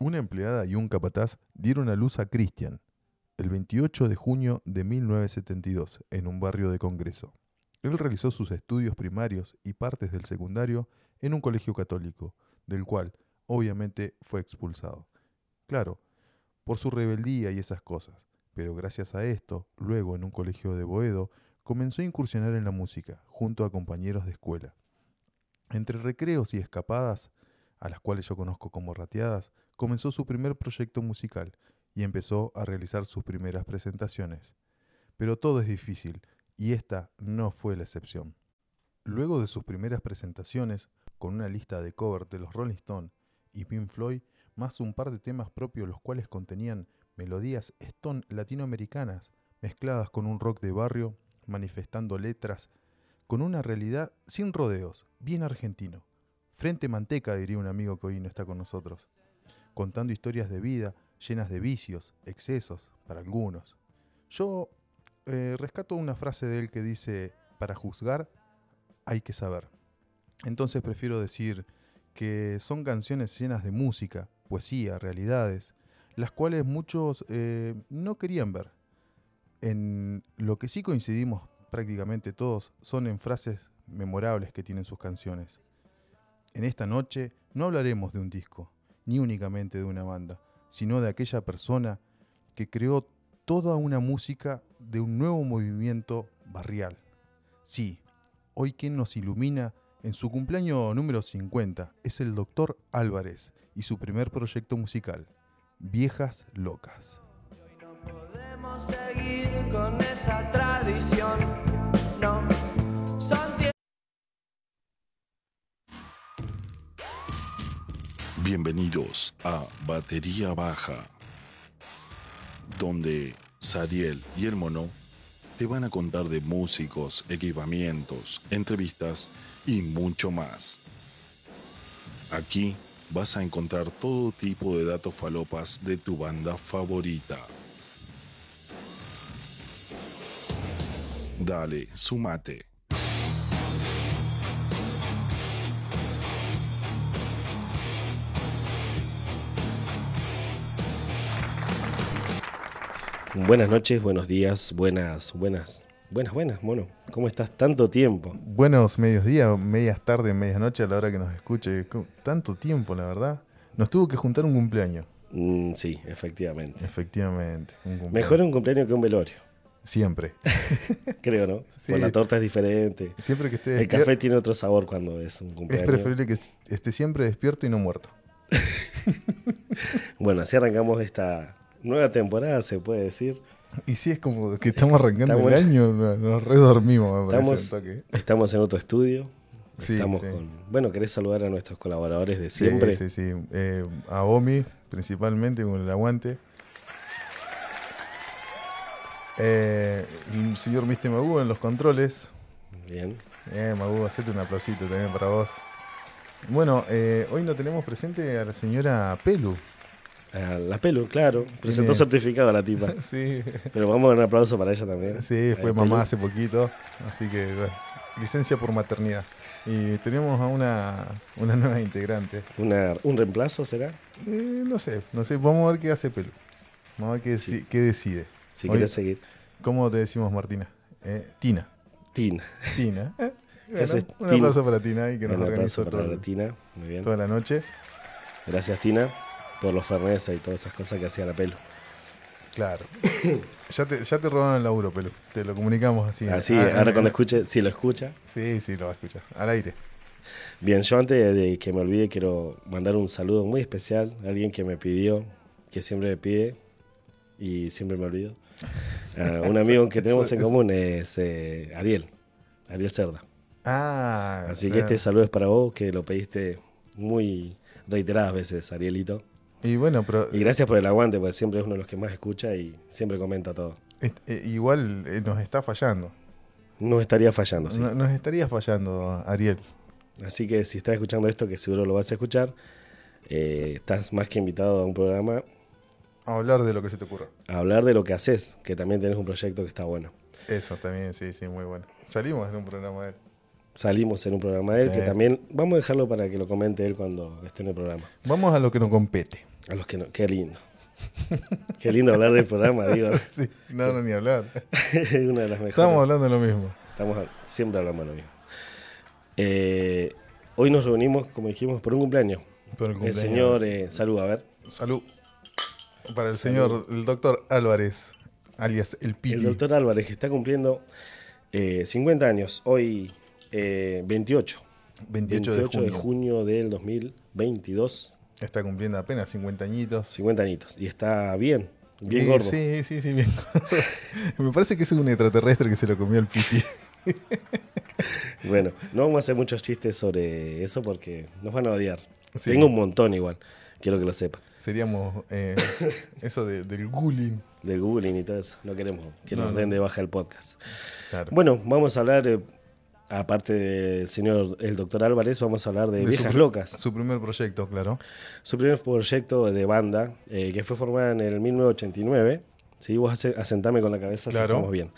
Una empleada y un capataz dieron a luz a Christian el 28 de junio de 1972 en un barrio de Congreso. Él realizó sus estudios primarios y partes del secundario en un colegio católico, del cual obviamente fue expulsado. Claro, por su rebeldía y esas cosas, pero gracias a esto, luego en un colegio de Boedo, comenzó a incursionar en la música, junto a compañeros de escuela. Entre recreos y escapadas, a las cuales yo conozco como rateadas, comenzó su primer proyecto musical y empezó a realizar sus primeras presentaciones. Pero todo es difícil, y esta no fue la excepción. Luego de sus primeras presentaciones, con una lista de covers de los Rolling Stones y Pink Floyd, más un par de temas propios los cuales contenían melodías stone latinoamericanas mezcladas con un rock de barrio, manifestando letras con una realidad sin rodeos, bien argentino. Frente manteca, diría un amigo que hoy no está con nosotros, contando historias de vida llenas de vicios, excesos, para algunos. Yo eh, rescato una frase de él que dice, para juzgar hay que saber. Entonces prefiero decir que son canciones llenas de música, poesía, realidades, las cuales muchos eh, no querían ver. En lo que sí coincidimos prácticamente todos son en frases memorables que tienen sus canciones. En esta noche no hablaremos de un disco, ni únicamente de una banda, sino de aquella persona que creó toda una música de un nuevo movimiento barrial. Sí, hoy quien nos ilumina en su cumpleaños número 50 es el doctor Álvarez y su primer proyecto musical, Viejas Locas. Bienvenidos a Batería Baja, donde Sariel y el Mono te van a contar de músicos, equipamientos, entrevistas y mucho más. Aquí vas a encontrar todo tipo de datos falopas de tu banda favorita. Dale, sumate. Buenas noches, buenos días, buenas, buenas, buenas, buenas, mono. ¿Cómo estás? Tanto tiempo. Buenos medios días, medias tardes, medias noches a la hora que nos escuche. Tanto tiempo, la verdad. Nos tuvo que juntar un cumpleaños. Mm, sí, efectivamente. Efectivamente. un cumpleaños. Mejor un cumpleaños que un velorio, Siempre. creo, ¿no? Sí. Con la torta es diferente. Siempre que esté El café tiene otro sabor cuando es un Es cumpleaños. preferible que esté siempre despierto y no muerto. Bueno, así arrancamos esta nueva temporada, se puede decir. Y si es como que estamos arrancando Estamos- el año, no- nos redormimos, Estamos, estamos en otro estudio. Sí, estamos sí. con. Bueno, ¿querés saludar a nuestros colaboradores de Sí, siempre? Sí, sí. Eh, a Omi, principalmente, con el aguante. Eh, el señor Miste Magu en los controles. Bien. Eh, Magu, hacete un aplausito también para vos. Bueno, eh, hoy no tenemos presente a la señora Pelu. A la pelo, claro. Presentó Tiene- certificado a la tipa. Sí, Pero vamos a dar un aplauso para ella también. sí, fue la mamá Pelu. hace poquito. Así que, bueno, licencia por maternidad. Y tenemos a una, una nueva integrante. Una, ¿Un reemplazo será? Eh, no sé, no sé, vamos a ver qué hace Pelu. Vamos a ver qué, Sí. qué decide. Si Oye. querés seguir. ¿Cómo te decimos, Martina? Eh, Tina. Tina. Tina. Eh, bueno, un Tina? aplauso para Tina y que nos Un organizó aplauso para todo- la Tina. Muy bien. toda la noche. Gracias, Tina, por los ferneses y todas esas cosas que hacía la pelo. Claro. ya, te, ya te robaron el laburo, Pelu. Te lo comunicamos así. Así, Ah, ahora ah, cuando ah, escuche, si lo escucha. Sí, sí, lo va a escuchar. Al aire. Bien, yo antes de que me olvide, quiero mandar un saludo muy especial a alguien que me pidió, que siempre me pide y siempre me olvido. Un amigo que tenemos en común es eh, Ariel, Ariel Cerda. Ah, Así que este saludo es para vos, que lo pediste muy reiteradas veces, Arielito. Y bueno, pero Y gracias por el aguante, porque siempre es uno de los que más escucha y siempre comenta todo. eh, igual eh, nos está fallando. No estaría fallando, sí. No- Nos estaría fallando, Ariel. Así que si estás escuchando esto, que seguro lo vas a escuchar, eh, estás más que invitado a un programa A hablar de lo que se te ocurra. a hablar de lo que haces, que también tenés un proyecto que está bueno. Eso también, sí, sí, muy bueno. Salimos en un programa de él. Salimos en un programa de él, que también vamos a dejarlo para que lo comente él cuando esté en el programa. Vamos a lo que nos compete. A los que no, qué lindo. qué lindo hablar del programa, digo. Sí, no, no, ni hablar. Es una de las mejores. Estamos hablando de lo mismo. Estamos siempre hablando de lo mismo. Eh, hoy nos reunimos, como dijimos, por un cumpleaños. Por el El cumpleaños. señor, eh, salud, a ver. Salud. Para el señor, el doctor Álvarez, alias el Piti. El doctor Álvarez, que está cumpliendo eh, 50 años, hoy eh, 28. 28, de junio. junio del 2022. Está cumpliendo apenas 50 añitos. 50 añitos. Y está bien, bien Sí, gordo. Sí, sí, sí, bien. Me parece que es un extraterrestre que se lo comió el Piti. Bueno, no vamos a hacer muchos chistes sobre eso porque nos van a odiar. Sí. Tengo un montón igual, quiero que lo sepa. Seríamos eh, eso de- del bullying. Del Googling y todo eso. No queremos que No, nos no. den de baja el podcast. Claro. Bueno, vamos a hablar, eh, aparte del señor, el doctor Álvarez, vamos a hablar de, De Viejas Locas. Su primer proyecto, claro. Su primer proyecto de banda, eh, que fue formada en el 1989. ¿sí? Vos asentame con la cabeza Claro. estamos bien.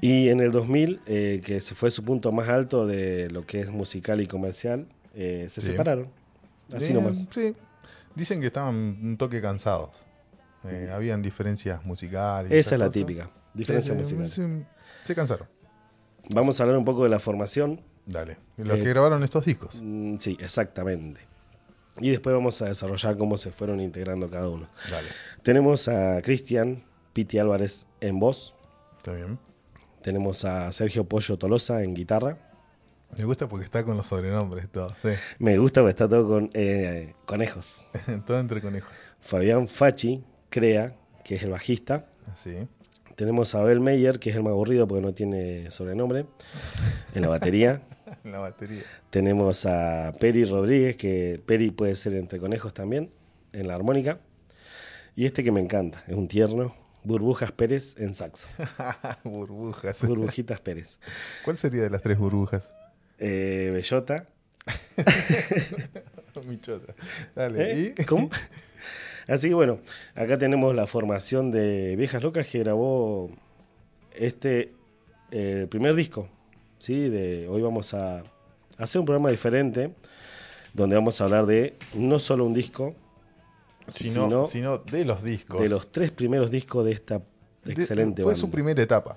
Y en el 2000, eh, que se fue su punto más alto de lo que es musical y comercial, eh, se Sí. separaron. Así nomás. Sí. Dicen que estaban un toque cansados. Eh, habían diferencias musicales. Esa es la típica, diferencia Sí, sí, musical. sí, se cansaron. Vamos a hablar un poco de la formación. Dale. Los Eh, que grabaron estos discos. Mm, Sí, exactamente. Y después vamos a desarrollar cómo se fueron integrando cada uno. Dale. Tenemos a Cristian Piti Álvarez en voz. Está bien. Tenemos a Sergio Pollo Tolosa en guitarra. Me gusta porque está con los sobrenombres, todo. Sí. Me gusta porque está todo con eh, conejos. todo entre conejos. Fabián Fachi Crea, que es el bajista. Así. Tenemos a Abel Meyer, que es el más aburrido porque no tiene sobrenombre, en la batería. En la batería. Tenemos a Peri Rodríguez, que Peri puede ser entre conejos también, en la armónica. Y este que me encanta, es un tierno, Burbujas Pérez en saxo. burbujas. Burbujitas Pérez. ¿Cuál sería de las tres burbujas? Eh, Bellota. Michota. Dale. ¿Eh? ¿Y? ¿Cómo? Así que bueno, acá tenemos la formación de Viejas Locas que grabó este eh, primer disco. ¿sí? De, hoy vamos a hacer un programa diferente donde vamos a hablar de no solo un disco, Sino, sino sino de los discos. de los tres primeros discos de esta De- excelente Fue banda. su primera etapa.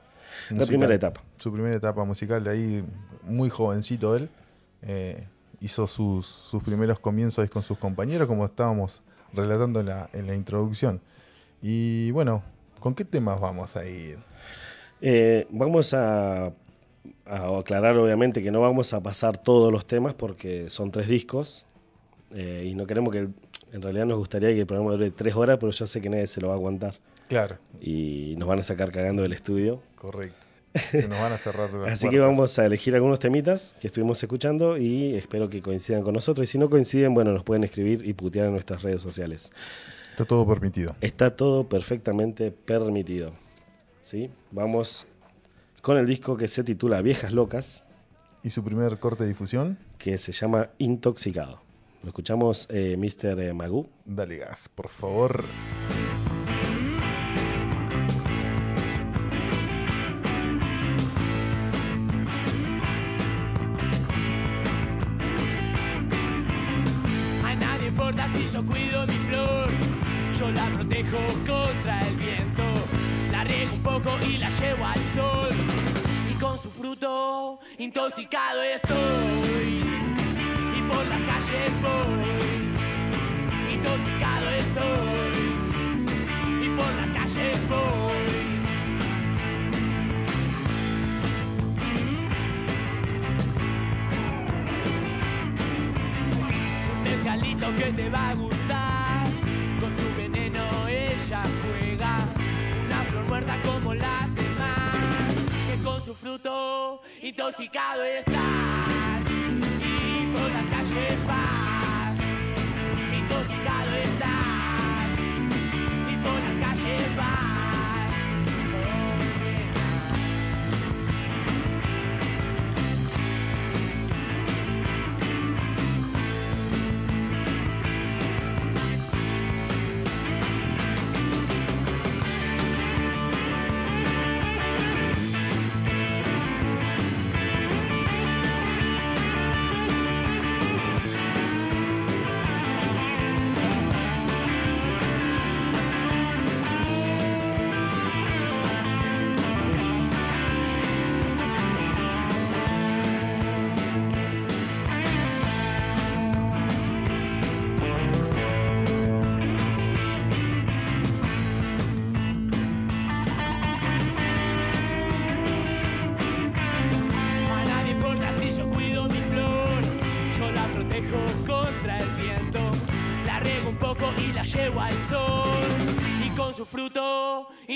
La musical. primera etapa. Su primera etapa musical, de ahí muy jovencito él. eh, hizo sus, sus primeros comienzos con sus compañeros, como estábamos relatando en la, en la introducción. Y bueno, ¿con qué temas vamos a ir? Eh, vamos a, a aclarar obviamente que no vamos a pasar todos los temas porque son tres discos eh, y no queremos que, en realidad nos gustaría que el programa dure tres horas, pero yo sé que nadie se lo va a aguantar Claro, y nos van a sacar cagando del estudio. correcto. Se nos van a cerrar las Así que vamos a elegir algunos temitas que estuvimos escuchando y espero que coincidan con nosotros. Y si no coinciden, bueno, nos pueden escribir y putear en nuestras redes sociales. Está todo permitido. Está todo perfectamente permitido. ¿Sí? Vamos con el disco que se titula Viejas Locas, ¿Y su primer corte de difusión? que se llama Intoxicado. Lo escuchamos eh, Mr. Magoo. Dale gas, por favor. Yo cuido mi flor, yo la protejo contra el viento. La riego un poco y la llevo al sol. Y con su fruto intoxicado estoy. Y por las calles voy. Intoxicado estoy. Y por las calles voy. Mezcalito que te va a gustar. Con su veneno ella juega, una flor muerta como las demás. Que con su fruto intoxicado estás. Y por las calles vas,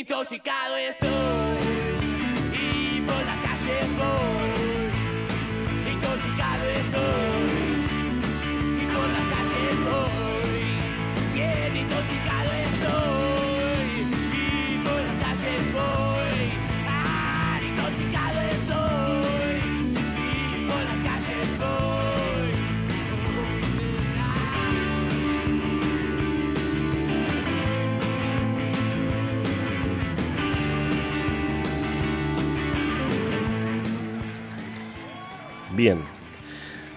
intoxicado estoy. Bien.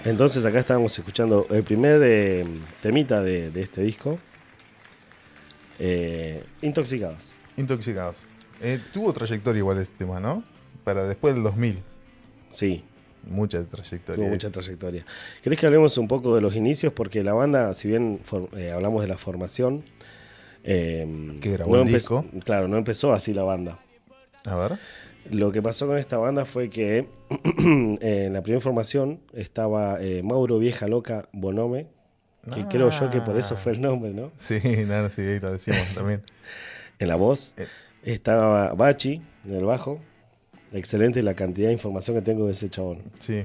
Entonces acá estábamos escuchando el primer eh, temita de, de este disco. Eh, Intoxicados. Intoxicados. Eh, tuvo trayectoria igual este tema, ¿no? Para después del 2000. Sí, Mucha trayectoria. tuvo mucha trayectoria. ¿Querés que hablemos un poco de los inicios? Porque la banda, si bien eh, hablamos de la formación, eh, Que grabó el empe- disco. Claro, no empezó así la banda. A ver. Lo que pasó con esta banda fue que en la primera formación estaba eh, Mauro Vieja Loca Bonome, que Ah. creo yo que por eso fue el nombre, ¿no? Sí, nada, sí, ahí lo decimos también. En la voz. Eh. Estaba Bachi en el bajo. Excelente la cantidad de información que tengo de ese chabón. Sí,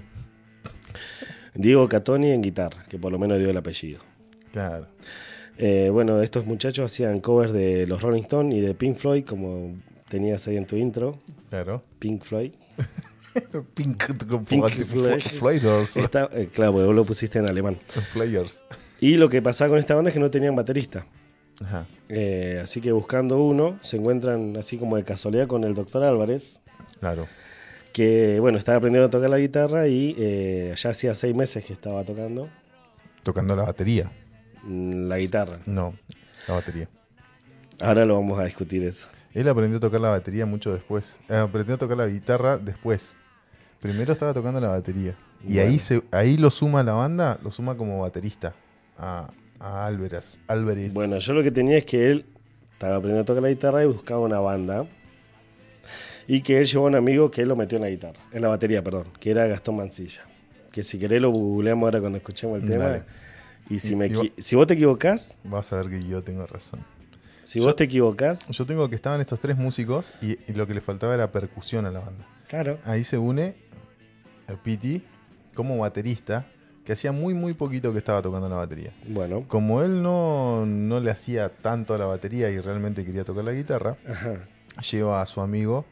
Diego Catoni en guitarra, que por lo menos dio el apellido. claro. Eh, bueno, estos muchachos hacían covers de los Rolling Stones y de Pink Floyd, como tenías ahí en tu intro. Claro. Pink Floyd. Pink, Pink Fl- Floyd. Está, eh, claro, porque vos lo pusiste en alemán. Flyers. Y lo que pasaba con esta banda es que no tenían baterista. Ajá. Eh, así que buscando uno, se encuentran así como de casualidad con el doctor Álvarez, Claro. que bueno, estaba aprendiendo a tocar la guitarra y eh, ya hacía seis meses que estaba tocando Tocando la batería. mm, la guitarra. No, la batería. Ahora lo vamos a discutir eso. Él aprendió a tocar la batería mucho después. Eh, aprendió a tocar la guitarra después. Primero estaba tocando la batería. Y Bueno. ahí se, ahí lo suma la banda, lo suma como baterista a, a Álvarez. Álvarez. Bueno, yo lo que tenía es que él estaba aprendiendo a tocar la guitarra y buscaba una banda. Y que él llevó a un amigo que él lo metió en la guitarra, en la batería, perdón, que era Gastón Mancilla. Que si querés lo googleamos ahora cuando escuchemos el tema. Dale. Y si, me y si vos te equivocás, Vas a ver que yo tengo razón. Si vos te equivocás, Yo tengo que estaban estos tres músicos y, y lo que le faltaba era percusión a la banda. claro. Ahí se une el Piti como baterista, que hacía muy muy poquito que estaba tocando la batería. Bueno, Como él no, no le hacía tanto a la batería y realmente quería tocar la guitarra, ajá. lleva a su amigo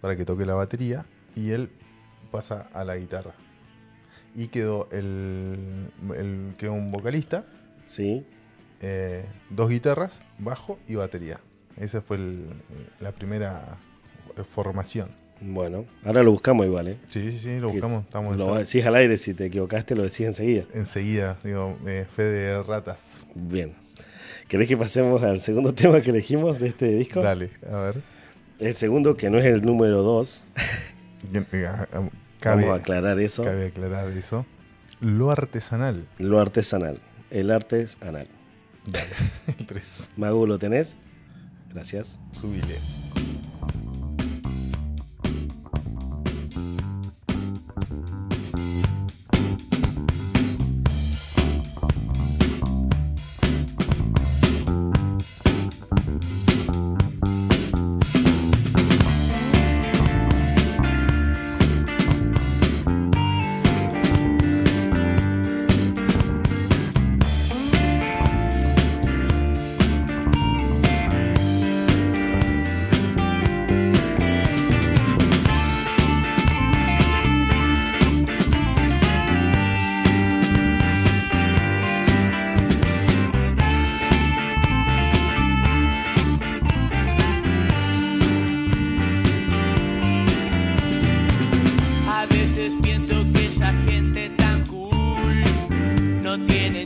para que toque la batería y él pasa a la guitarra. Y quedó el, el- quedó un vocalista, Sí, eh, dos guitarras, bajo y batería. Esa fue el- la primera formación. bueno. Ahora lo buscamos igual, ¿eh? Sí, sí, sí, lo buscamos. es- Estamos lo decís al aire, si te equivocaste lo decís enseguida. enseguida, digo, eh, fe de ratas. Bien. ¿Querés que pasemos al segundo tema que elegimos de este disco? Dale, a ver. El segundo, que no es el número 2, Bien, eh, ah, ah, Cabe, vamos a aclarar eso. cabe aclarar eso. Lo artesanal. Lo artesanal. El arte es anal. Dale, el 3. Magu, ¿lo tenés? Gracias. Subile.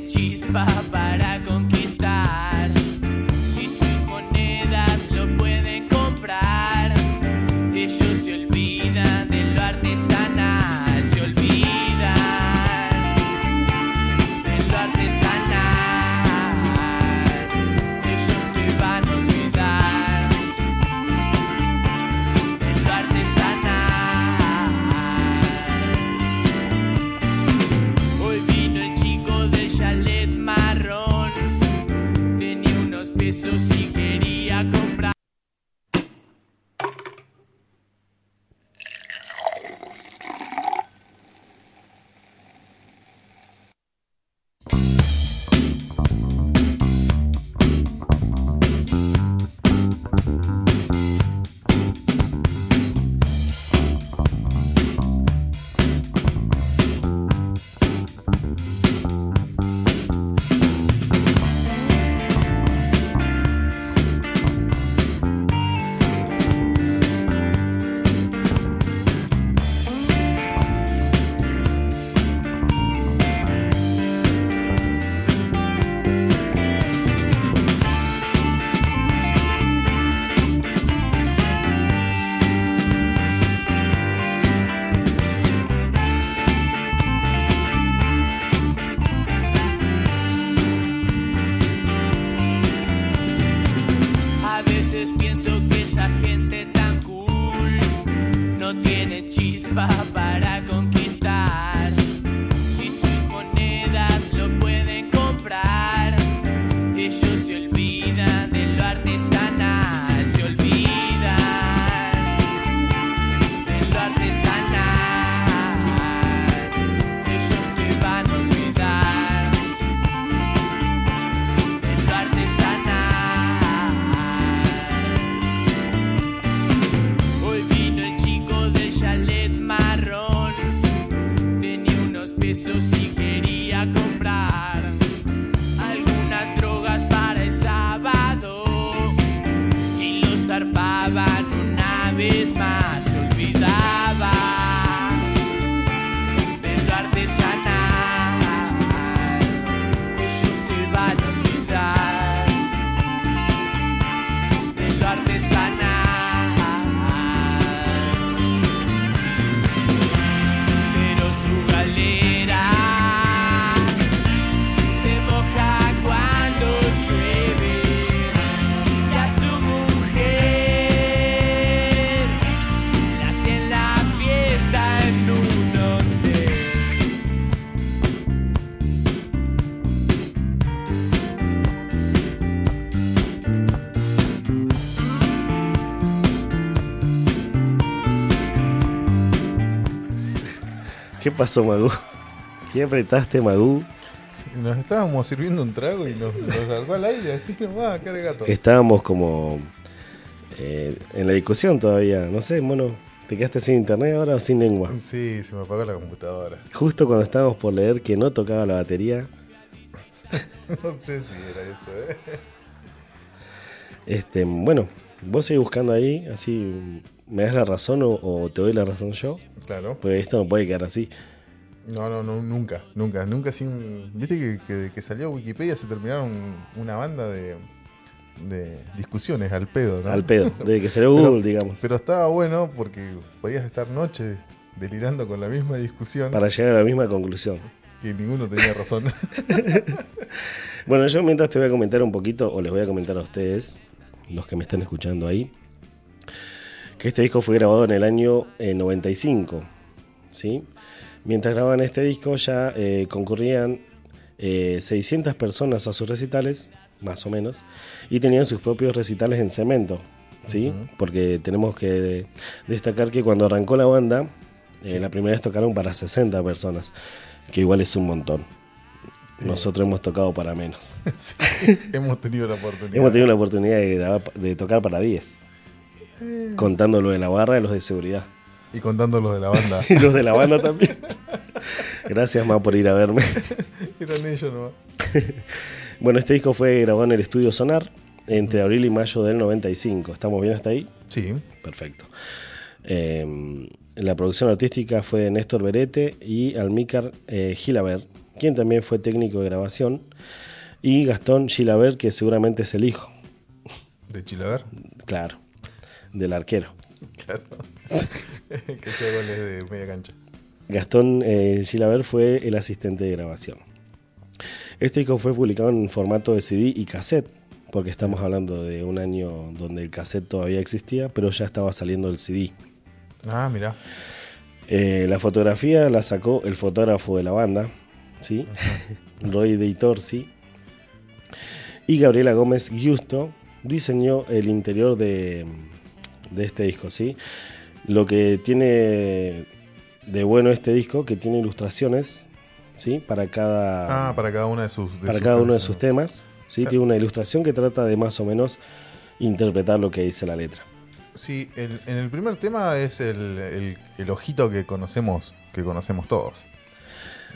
chispa pasó, Magú? ¿Qué apretaste, Magú? Nos estábamos sirviendo un trago y nos, nos sacó al aire así nomás, cara gato. Estábamos como eh, en la discusión todavía. No sé, bueno, ¿te quedaste sin internet ahora o sin lengua? Sí, se me apagó la computadora. Justo cuando estábamos por leer que no tocaba la batería, No sé si era eso, ¿eh? este, bueno, vos seguís buscando ahí, así me das la razón o, o te doy la razón yo. Claro. Porque esto no puede quedar así. No, no, no, nunca, nunca, nunca sin... Viste que, que, que salió Wikipedia se terminaron una banda de, de discusiones al pedo, ¿no? Al pedo, desde que salió Pero- Google, digamos. Pero estaba bueno porque podías estar noches delirando con la misma discusión Para llegar a la misma conclusión. que ninguno tenía razón. Bueno, yo mientras te voy a comentar un poquito, o les voy a comentar a ustedes, los que me están escuchando ahí, que este disco fue grabado en el año eh, 95, ¿sí? Mientras grababan este disco ya eh, concurrían eh, 600 personas a sus recitales, más o menos, y tenían sus propios recitales en cemento, ¿sí? Porque tenemos que destacar que cuando arrancó la banda, eh, la primera vez tocaron para 60 personas, que igual es un montón. Nosotros hemos tocado para menos. Sí, hemos tenido la oportunidad. Hemos tenido la oportunidad de, grabar- de tocar para 10. Contando lo de la barra y los de seguridad. Y contando los de la banda. Y los de la banda también. Gracias, más por ir a verme. Eran ellos nomás. Bueno, este disco fue grabado en el estudio Sonar entre abril y mayo del 95. ¿Estamos bien hasta ahí? Sí, Perfecto. Eh, la producción artística fue de Néstor Berete y Almícar eh, Gilabert, quien también fue técnico de grabación, y Gastón Gilabert, que seguramente es el hijo, de Chilaver. claro, del arquero. Claro. que hacía goles de media cancha. Gastón eh, Gilabert fue el asistente de grabación. Este disco fue publicado en formato de CD y cassette, porque estamos hablando de un año donde el cassette todavía existía, pero ya estaba saliendo el CD. Ah, mira. Eh, la fotografía la sacó el fotógrafo de la banda, ¿sí? Roy De. Y Gabriela Gómez Giusto diseñó el interior de, de este disco, ¿sí? Lo que tiene de bueno este disco, que tiene ilustraciones, ¿sí? Para cada, Ah, para cada una de sus. de para sus cada uno de sus temas, ¿sí? Claro. Tiene una ilustración que trata de más o menos interpretar lo que dice la letra. Sí, el- en el primer tema es el, el- el ojito que conocemos, que conocemos todos.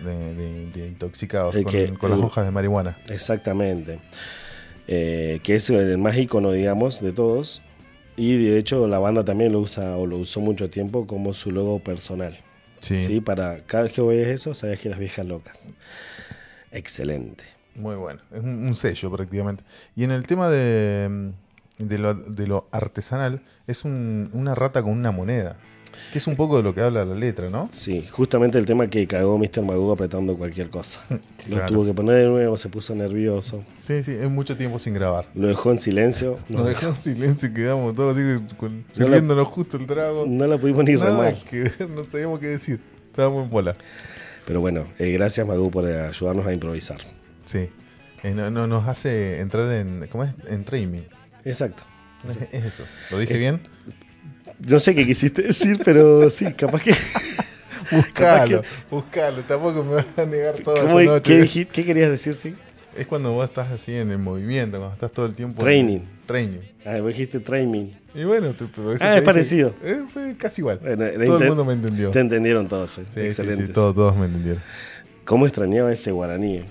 De, de- de intoxicados El con, que- con las hojas de marihuana. Exactamente. Eh, que es el más ícono, digamos, de todos. Y de hecho la banda también lo usa o lo usó mucho tiempo como su logo personal. Sí, Sí. Para cada vez que veías eso, sabías que eras viejas locas. Excelente. muy bueno. Es un, un sello prácticamente. Y en el tema de, de, lo, de lo artesanal, es un- una rata con una moneda. Que es un poco de lo que habla la letra, ¿no? Sí, justamente el tema que cagó Mr. Magoo apretando cualquier cosa. Lo tuvo que poner de nuevo, se puso nervioso. Sí, sí, es mucho tiempo sin grabar. Lo dejó en silencio. Nos No, dejó en silencio y quedamos todos así, con- No la- sirviéndonos justo el trago. no la pudimos ni Nada remar. que ver, no sabíamos qué decir. Estábamos en bola. Pero bueno, eh, gracias Magoo por eh, ayudarnos a improvisar. Sí. Eh, no, no- nos hace entrar en. ¿Cómo es? En training. Exacto. Es, es eso. ¿Lo dije bien? No sé qué quisiste decir, pero sí, capaz que... Buscalo, buscalo. Tampoco me vas a negar todo ¿Cómo-. ¿qué, qué querías decir, sí? Es cuando vos estás así en el movimiento, cuando estás todo el tiempo. en- Training. training. Ah, vos dijiste training. Y bueno, te, por eso Ah, es dije- parecido. eh, fue casi igual. Bueno, todo el mundo me entendió. Te entendieron todos, eh. Sí, sí, excelente. sí, todos, todos me entendieron. ¿Cómo extrañaba ese guaraní?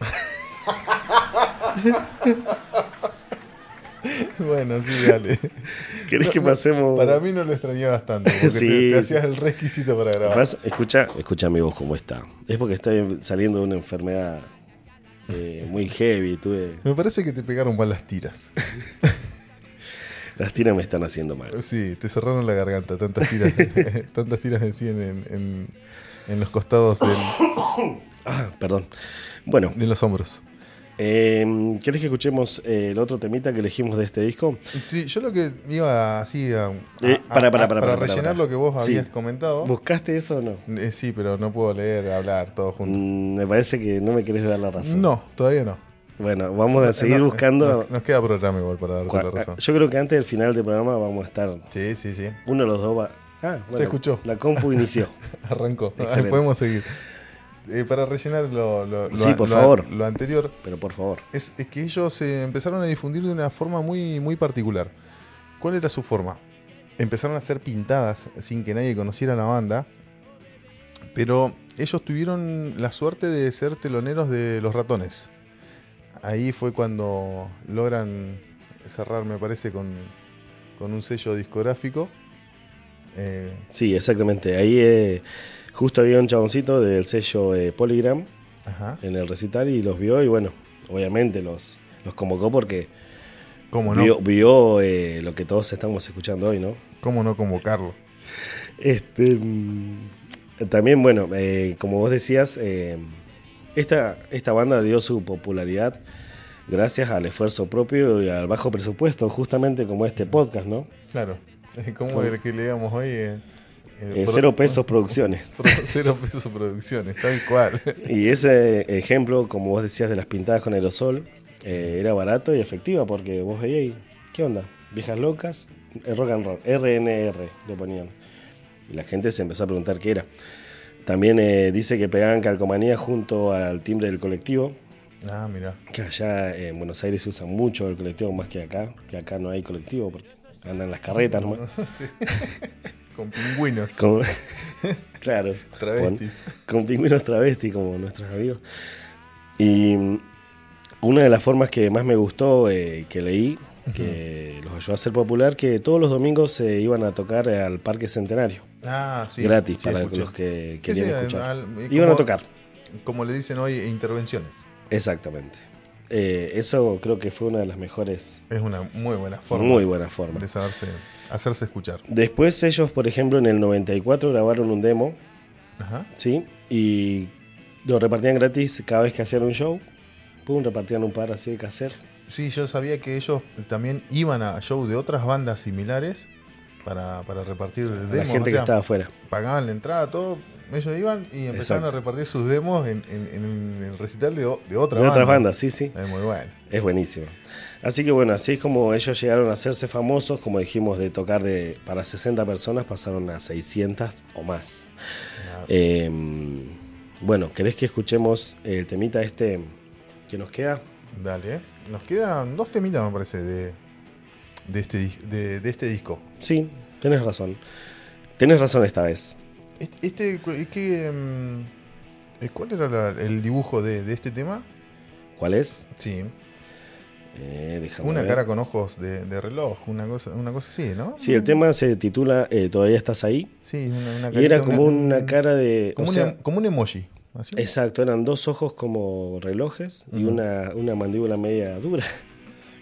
Bueno, sí, dale. ¿Querés que pasemos? Para mí no lo extrañé bastante. Porque Sí, te, te hacías el requisito para grabar. Escucha, escucha mi voz cómo está. Es porque estoy saliendo de una enfermedad eh, muy heavy. Tuve, Me parece que te pegaron mal las tiras. las tiras me están haciendo mal. Sí, te cerraron la garganta, tantas tiras, tantas tiras de 100 en, en, en los costados del- Ah, perdón. Bueno, de los hombros. Eh, ¿querés que escuchemos eh, el otro temita que elegimos de este disco? Sí, yo lo que iba así a, a- Eh, para, para, para, para, rellenar lo que vos Sí. habías comentado. ¿Buscaste eso o no? Eh, sí, pero no puedo leer, hablar, todo junto. Mm, me parece que no me querés dar la razón. No, todavía no. Bueno, vamos a seguir No, buscando. Nos, nos queda programa igual para darte la razón. Yo creo que antes del final del programa vamos a estar. Sí, sí, sí. Uno de los dos va. Ah, bueno, Se escuchó. La compu inició. Arrancó. Excelente. Podemos seguir. Eh, para rellenar lo, lo- lo- Sí, por favor. lo anterior, Pero por favor. es, es que ellos se empezaron a difundir de una forma muy, muy particular. ¿Cuál era su forma? Empezaron a hacer pintadas sin que nadie conociera la banda, pero ellos tuvieron la suerte de ser teloneros de Los Ratones. Ahí fue cuando logran cerrar, me parece, con, con un sello discográfico. Eh, Sí, exactamente. Ahí eh, justo había un chaboncito del sello eh, Polygram ajá. en el recital y los vio y bueno, obviamente los, los convocó porque ¿Cómo no? vio, vio, eh, lo que todos estamos escuchando hoy, ¿no? ¿Cómo no convocarlo? Este, mm, también, bueno, eh, como vos decías, eh, esta, esta banda dio su popularidad gracias al esfuerzo propio y al bajo presupuesto, justamente como este podcast, ¿no? Claro. ¿Cómo era que leíamos hoy? Eh, eh, cero pesos producciones. pro- cero pesos producciones, tal cual. Y ese ejemplo, como vos decías, de las pintadas con aerosol, eh, era barato y efectiva porque vos veíais, ¿qué onda? Viejas locas, rock and roll, RNR le ponían. Y la gente se empezó a preguntar qué era. También eh, dice que pegaban calcomanía junto al timbre del colectivo, Ah, mira. que allá en Buenos Aires se usa mucho el colectivo más que acá, que acá no hay colectivo porque andan las carretas nomás. Sí. Con pingüinos. Con- claro, Travestis. Con, con pingüinos travestis como nuestros amigos. Y mm, una de las formas que más me gustó eh, que leí, que los ayudó a ser popular, que todos los domingos se iban a tocar al Parque Centenario, Ah, sí. gratis sí, para escuché. los que Sí, querían sí, escuchar. al- y Iban a tocar, Como le dicen hoy, intervenciones. exactamente. Eh, eso creo que fue una de las mejores, Es una muy buena forma muy buena forma. de saberse, hacerse escuchar. Después ellos, por ejemplo, en el 94 grabaron un demo, Ajá. ¿sí? Y lo repartían gratis cada vez que hacían un show. Pum, repartían un par así de caser. Sí, yo sabía que ellos también iban a shows de otras bandas similares para, para repartir A la demos. gente o que estaba afuera. Pagaban la entrada, todo. ellos iban y empezaron Exacto. a repartir sus demos en, en- en el recital de, de otra De banda. otras bandas, sí, sí. Es muy bueno. Es buenísimo. Así que bueno, así es como ellos llegaron a hacerse famosos, como dijimos, de tocar de para 60 personas, pasaron a 600 o más. Eh, bueno, ¿querés que escuchemos el temita este que nos queda? Dale. Nos quedan dos temitas, me parece, de, de, este, de, de este disco. Sí, tenés razón. Tenés razón esta vez. Este, este ¿qué, mm, eh, ¿Cuál era la- el dibujo de, de este tema? ¿Cuál es? Sí, Eh, una ver. cara con ojos de, de reloj, una cosa, una cosa así, ¿no? Sí, el tema se titula eh, Todavía estás ahí. Sí, una, una Y carita, era como una cara de... Como, o un sea, em- como un emoji. ¿así? Exacto, eran dos ojos como relojes y una, una mandíbula media dura.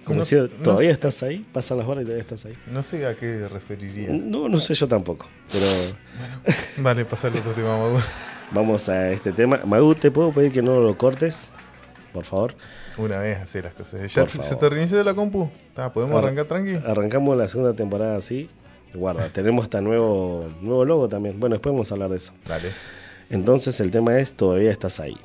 Como No si no todavía estás ahí, pasan las horas y todavía estás ahí. No sé a qué referiría. No, no sé yo tampoco, pero Vale, pasar otro tema, Magu. vamos a este tema. Magu, ¿te puedo pedir que no lo cortes? Por favor. Una vez hacer las cosas. ¿Ya se te reinició la compu? Ta, ¿Podemos Ahora- arrancar tranqui? Arrancamos la segunda temporada así. Guarda, tenemos hasta nuevo, nuevo logo también. Bueno, después vamos a hablar de eso. Dale. Entonces el tema es Todavía estás ahí.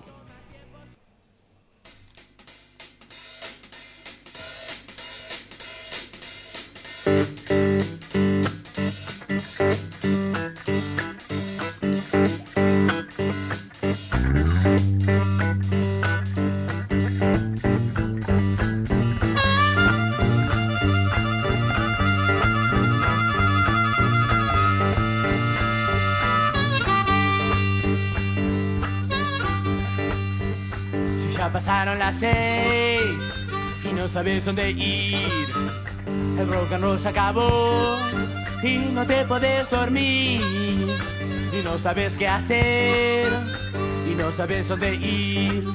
Sabes dónde ir, el rock and roll se acabó y no te podés dormir. Y no sabes qué hacer y no sabes dónde ir.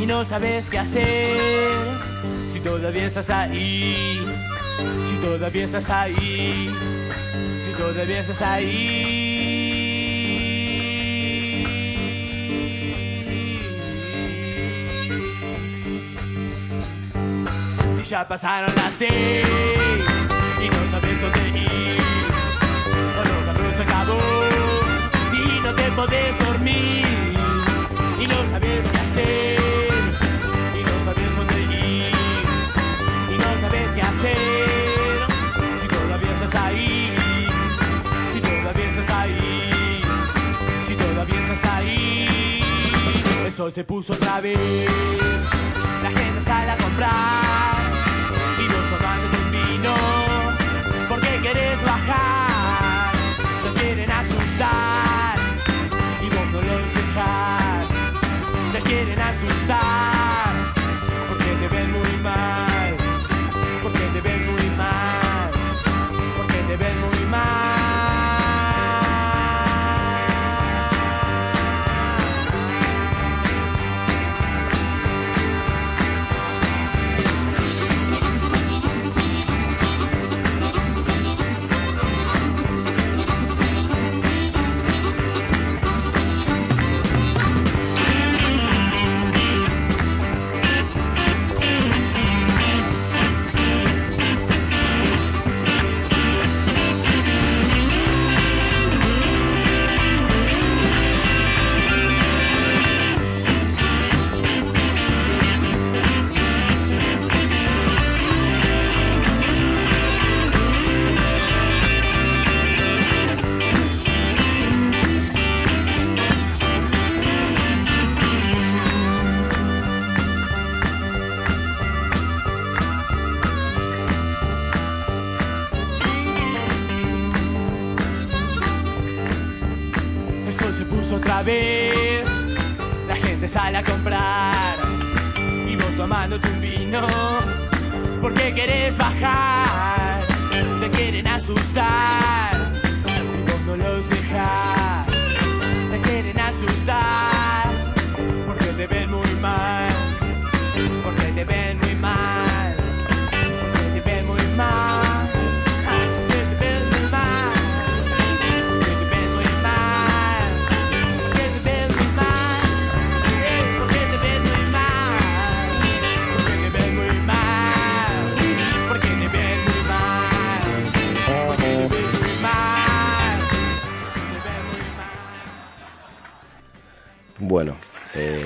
Y no sabes qué hacer si todavía estás ahí, si todavía estás ahí, si todavía estás ahí. Ya pasaron las seis y no sabes dónde ir, o no, cuando se acabó y no te podés dormir. Y no sabes qué hacer y no sabes dónde ir. Y no sabes qué hacer si todavía estás ahí, si todavía estás ahí, si todavía estás ahí. El sol se puso otra vez, la gente sale a comprar porque querés bajar, otra vez, la gente sale a comprar. Y vos tomándote un vino. Porque querés bajar, te quieren asustar. Y vos no los dejas, te quieren asustar Bueno, eh,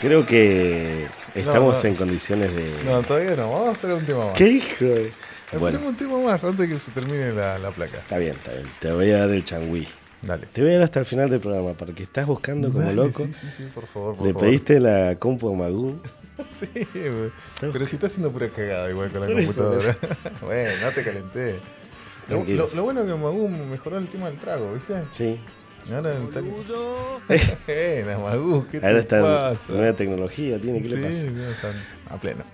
creo que estamos no. en condiciones de... No, todavía no. Vamos a esperar un tema más. ¿Qué hijo de...? Bueno, un tema más antes que se termine la, la placa. está bien, está bien. Te voy a dar el changüí. Dale. Te voy a dar hasta el final del programa, porque estás buscando como Dale, loco. Sí, sí, sí, por favor. Por Le favor. pediste la compu a Magú. Sí. Pero si está haciendo pura cagada igual con la computadora. bueno, no te calenté. Lo, lo bueno que Magú mejoró el tema del trago, ¿viste? Sí. Ahora está. Buena, Magú, ¿qué Ahora te está pasa? nueva tecnología, tiene, ¿qué sí, le pasa? están a pleno.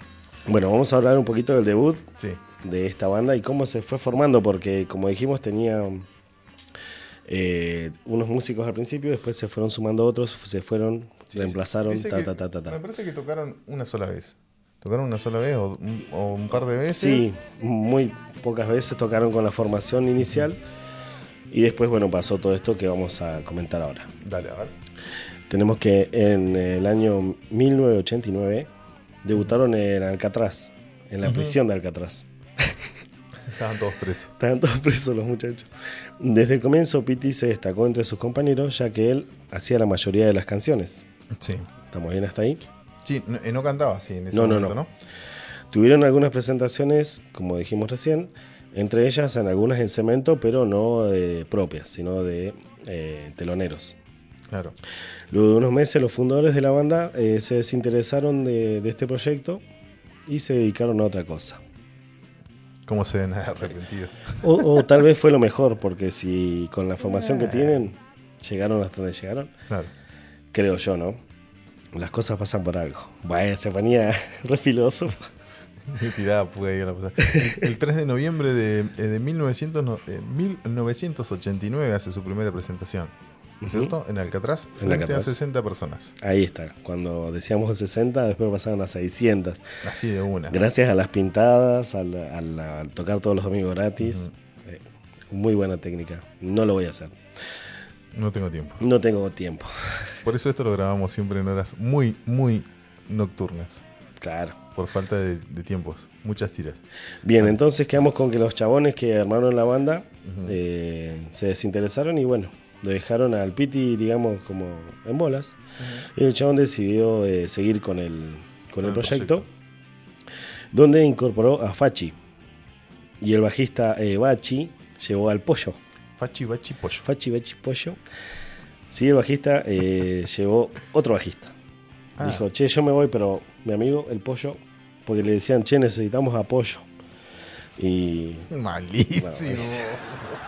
Bueno, vamos a hablar un poquito del debut Sí. de esta banda y cómo se fue formando, porque como dijimos tenía eh, unos músicos al principio, después se fueron sumando otros, se fueron, Sí, reemplazaron, ta, que- ta, ta, ta, ta. Me parece que tocaron una sola vez. ¿Tocaron una sola vez o un, o un par de veces? Sí, muy pocas veces tocaron con la formación inicial y después, bueno, pasó todo esto que vamos a comentar ahora. Dale, a ver. Tenemos que en el año 1989 debutaron en Alcatraz, en la prisión de Alcatraz. Estaban todos presos. Estaban todos presos los muchachos. Desde el comienzo, Pity se destacó entre sus compañeros, ya que él hacía la mayoría de las canciones. Sí. ¿Estamos bien hasta ahí? Sí, no, eh, no cantaba así en ese No, no, momento, no. ¿no? Tuvieron algunas presentaciones, como dijimos recién, entre ellas en algunas en cemento, pero no eh, propias, sino de eh, teloneros. Claro. Luego de unos meses, los fundadores de la banda eh, se desinteresaron de, de este proyecto y se dedicaron a otra cosa. ¿Cómo se ven arrepentidos? O, o tal vez fue lo mejor, porque si con la formación que tienen llegaron hasta donde llegaron, Claro. creo yo, ¿no? Las cosas pasan por algo. Vaya, se ponía re filósofo. Tirada pude ir a. El, el 3 de noviembre de, eh, de 1900 no- eh, 1989 hace su primera presentación. ¿No es Ujú. cierto? En Alcatraz, En frente Alcatraz. a 60 personas. Ahí está. Cuando decíamos 60, después pasaron a 600. Así de una. Gracias a las pintadas, al, al- al tocar todos los domingos gratis. Eh, muy buena técnica. No lo voy a hacer. No tengo tiempo. No tengo tiempo. Por eso esto lo grabamos siempre en horas muy, muy nocturnas. Claro. Por falta de, de tiempos. Muchas tiras. Bien, entonces quedamos con que los chabones que armaron la banda eh, se desinteresaron y bueno, lo dejaron al Piti, digamos, como en bolas. Y el chabón decidió eh, seguir con el, con el el proyecto, donde incorporó a Fachi. Y el bajista eh, Bachi llevó al pollo. Fachi, bachi, pollo. Fachi, Bachi, pollo. Sí, el bajista llevó otro bajista. Ah. Dijo, che, yo me voy, pero mi amigo, el pollo, porque le decían, che, necesitamos apoyo. Y Malísimo. No, es-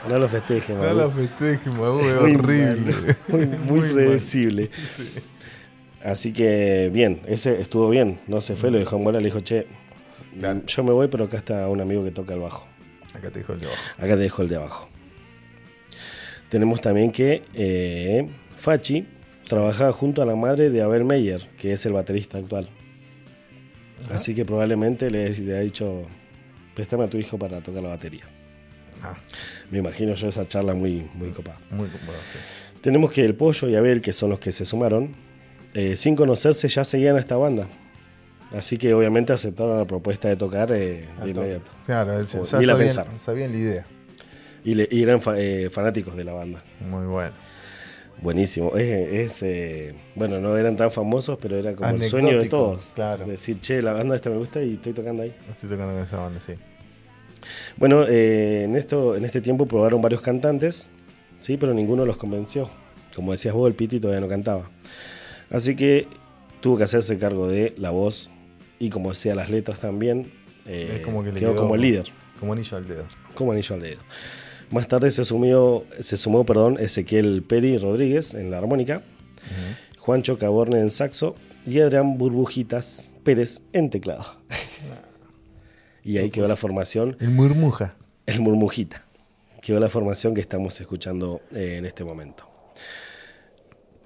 no lo festeje, No Magu. la festeje, es Muy horrible. Muy, muy predecible. Así que bien, ese estuvo bien. No se fue, lo dejó en bola, le dijo, che, Claro. yo me voy, pero acá está un amigo que toca el bajo. Acá te dejo el de abajo. Acá te dejo el de abajo. Tenemos también que eh, Fachi trabajaba junto a la madre de Abel Meyer, que es el baterista actual. Así que probablemente le, le ha dicho, préstame a tu hijo para tocar la batería. Ah, Me imagino yo esa charla muy, muy copada. muy sí. Tenemos que el Pollo y Abel, que son los que se sumaron, eh, sin conocerse ya seguían a esta banda. Así que obviamente aceptaron la propuesta de tocar eh, de inmediato. Claro, él- O- ya ni la sabían, pensaron. sabían la idea. Y, le- y eran fa- eh, fanáticos de la banda. Muy bueno. Buenísimo. Es, es, eh, bueno, no eran tan famosos, pero era como el sueño de todos. claro. Decir, che, la banda esta me gusta y estoy tocando ahí. Estoy tocando con esa banda, sí. Bueno, eh, en, esto, en este tiempo probaron varios cantantes, sí, pero ninguno los convenció. Como decías vos, el Piti todavía no cantaba. Así que tuvo que hacerse cargo de la voz y como decía las letras también, eh, Es como que quedó quedó como el líder, Como anillo al dedo. como anillo al dedo. Más tarde se, sumió, se sumó perdón, Ezequiel Peri Rodríguez en la armónica, Juancho Caborne en saxo y Adrián Burbujitas Pérez en teclado. y ahí quedó la formación El murmuja. el murmujita. Quedó la formación que estamos escuchando eh, en este momento.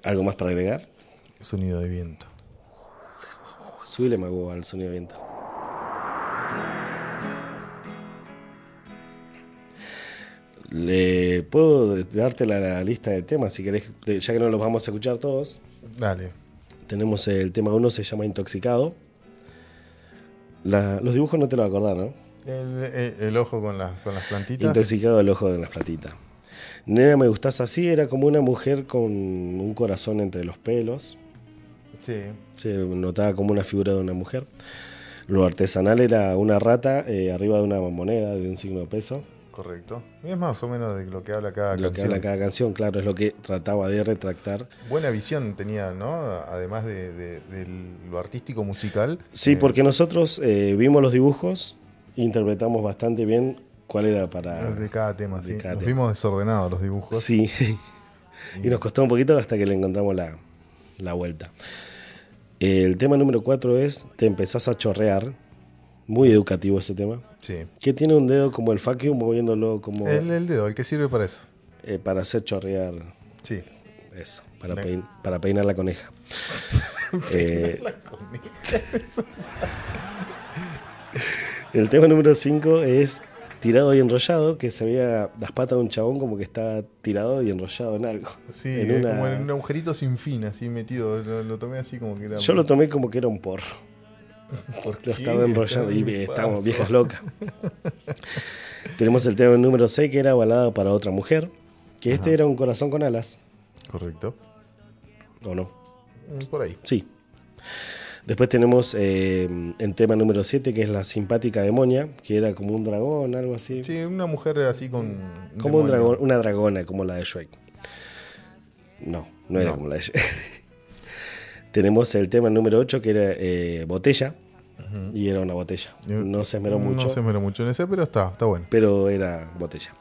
¿Algo más para agregar? Sonido de viento. Subile mago al sonido de viento. Le puedo darte la, la lista de temas si querés, ya que no los vamos a escuchar todos. Dale. Tenemos el tema 1, se llama Intoxicado. La- los dibujos no te lo vas a acordar, ¿no? El, el- el ojo con, las con las plantitas. Intoxicado el ojo de las platitas. Nena me gustás así era como una mujer con un corazón entre los pelos. Sí. Se notaba como una figura de una mujer. Lo artesanal era una rata eh, arriba de una moneda de un signo de peso. Correcto. Y es más o menos de lo que habla cada Lo que canción. habla cada canción, claro, es lo que trataba de retractar. Buena visión tenía, ¿no? Además de, de- de lo artístico musical. Sí, eh, porque nosotros eh, vimos los dibujos, interpretamos bastante bien cuál era para... De cada tema, de sí. cada Nos tema. vimos desordenados los dibujos. Sí, y nos costó un poquito hasta que le encontramos la, la vuelta. El tema número 4 es Te empezás a chorrear. Muy educativo ese tema. Sí. Que tiene un dedo como el you, moviéndolo como El, el dedo, el que sirve para eso. eh, para hacer chorrear Sí. eso, para, La- pein- para peinar la coneja. Eh, el tema número 5 es Tirado y enrollado, que se veía las patas de un chabón como que está tirado y enrollado en algo. Sí, En una- como en un agujerito sin fin, así metido. Lo, lo tomé así como que era. Yo lo tomé como que era un porro. ¿Por Lo estaba enrollando y eh, estábamos paso. viejas locas. Tenemos el tema número 6 que era balada para otra mujer. Que este era un corazón con alas. Correcto. ¿O no? Mm, Por ahí. Sí. Después tenemos eh, el tema número 7 que es la simpática demonia. Que era como un dragón, algo así. Sí, una mujer así con. como un dragón, una dragona como la de Shrek. No, no era No. como la de Shrek. Tenemos el tema número 8 que era eh, botella. Y era una botella. No se esmeró mucho. No se esmeró mucho en ese, pero está, está bueno. pero era botella.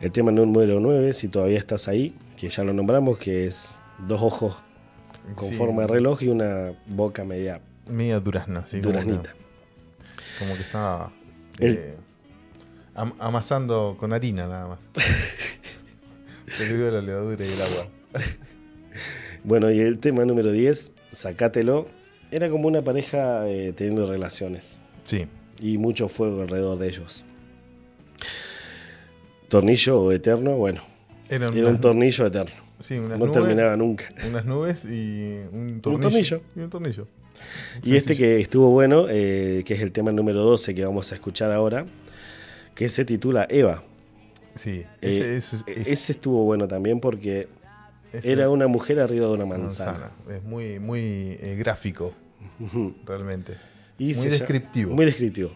El tema número 9, si todavía estás ahí, que ya lo nombramos, que es dos ojos con Sí, forma de reloj y una boca media Media durazna, sí. duraznita. Como que, está El- eh, am- amasando con harina nada más. Se le dio la levadura y el agua. Bueno, y el tema número 10, Sacátelo, era como una pareja eh, teniendo relaciones Sí. y mucho fuego alrededor de ellos. Tornillo o eterno, bueno, Eran era un tornillo eterno. sí, unas No nubes, terminaba nunca. Unas nubes y un tornillo. tornillo. Y un tornillo. Y este que estuvo bueno, eh, que es el tema número 12 que vamos a escuchar ahora, que se titula Eva. Sí, Eh, ese, ese- ese- Ese estuvo bueno también porque ese- era una mujer arriba de una manzana. manzana. Es muy, muy eh, gráfico, realmente. Y muy descriptivo. Muy descriptivo.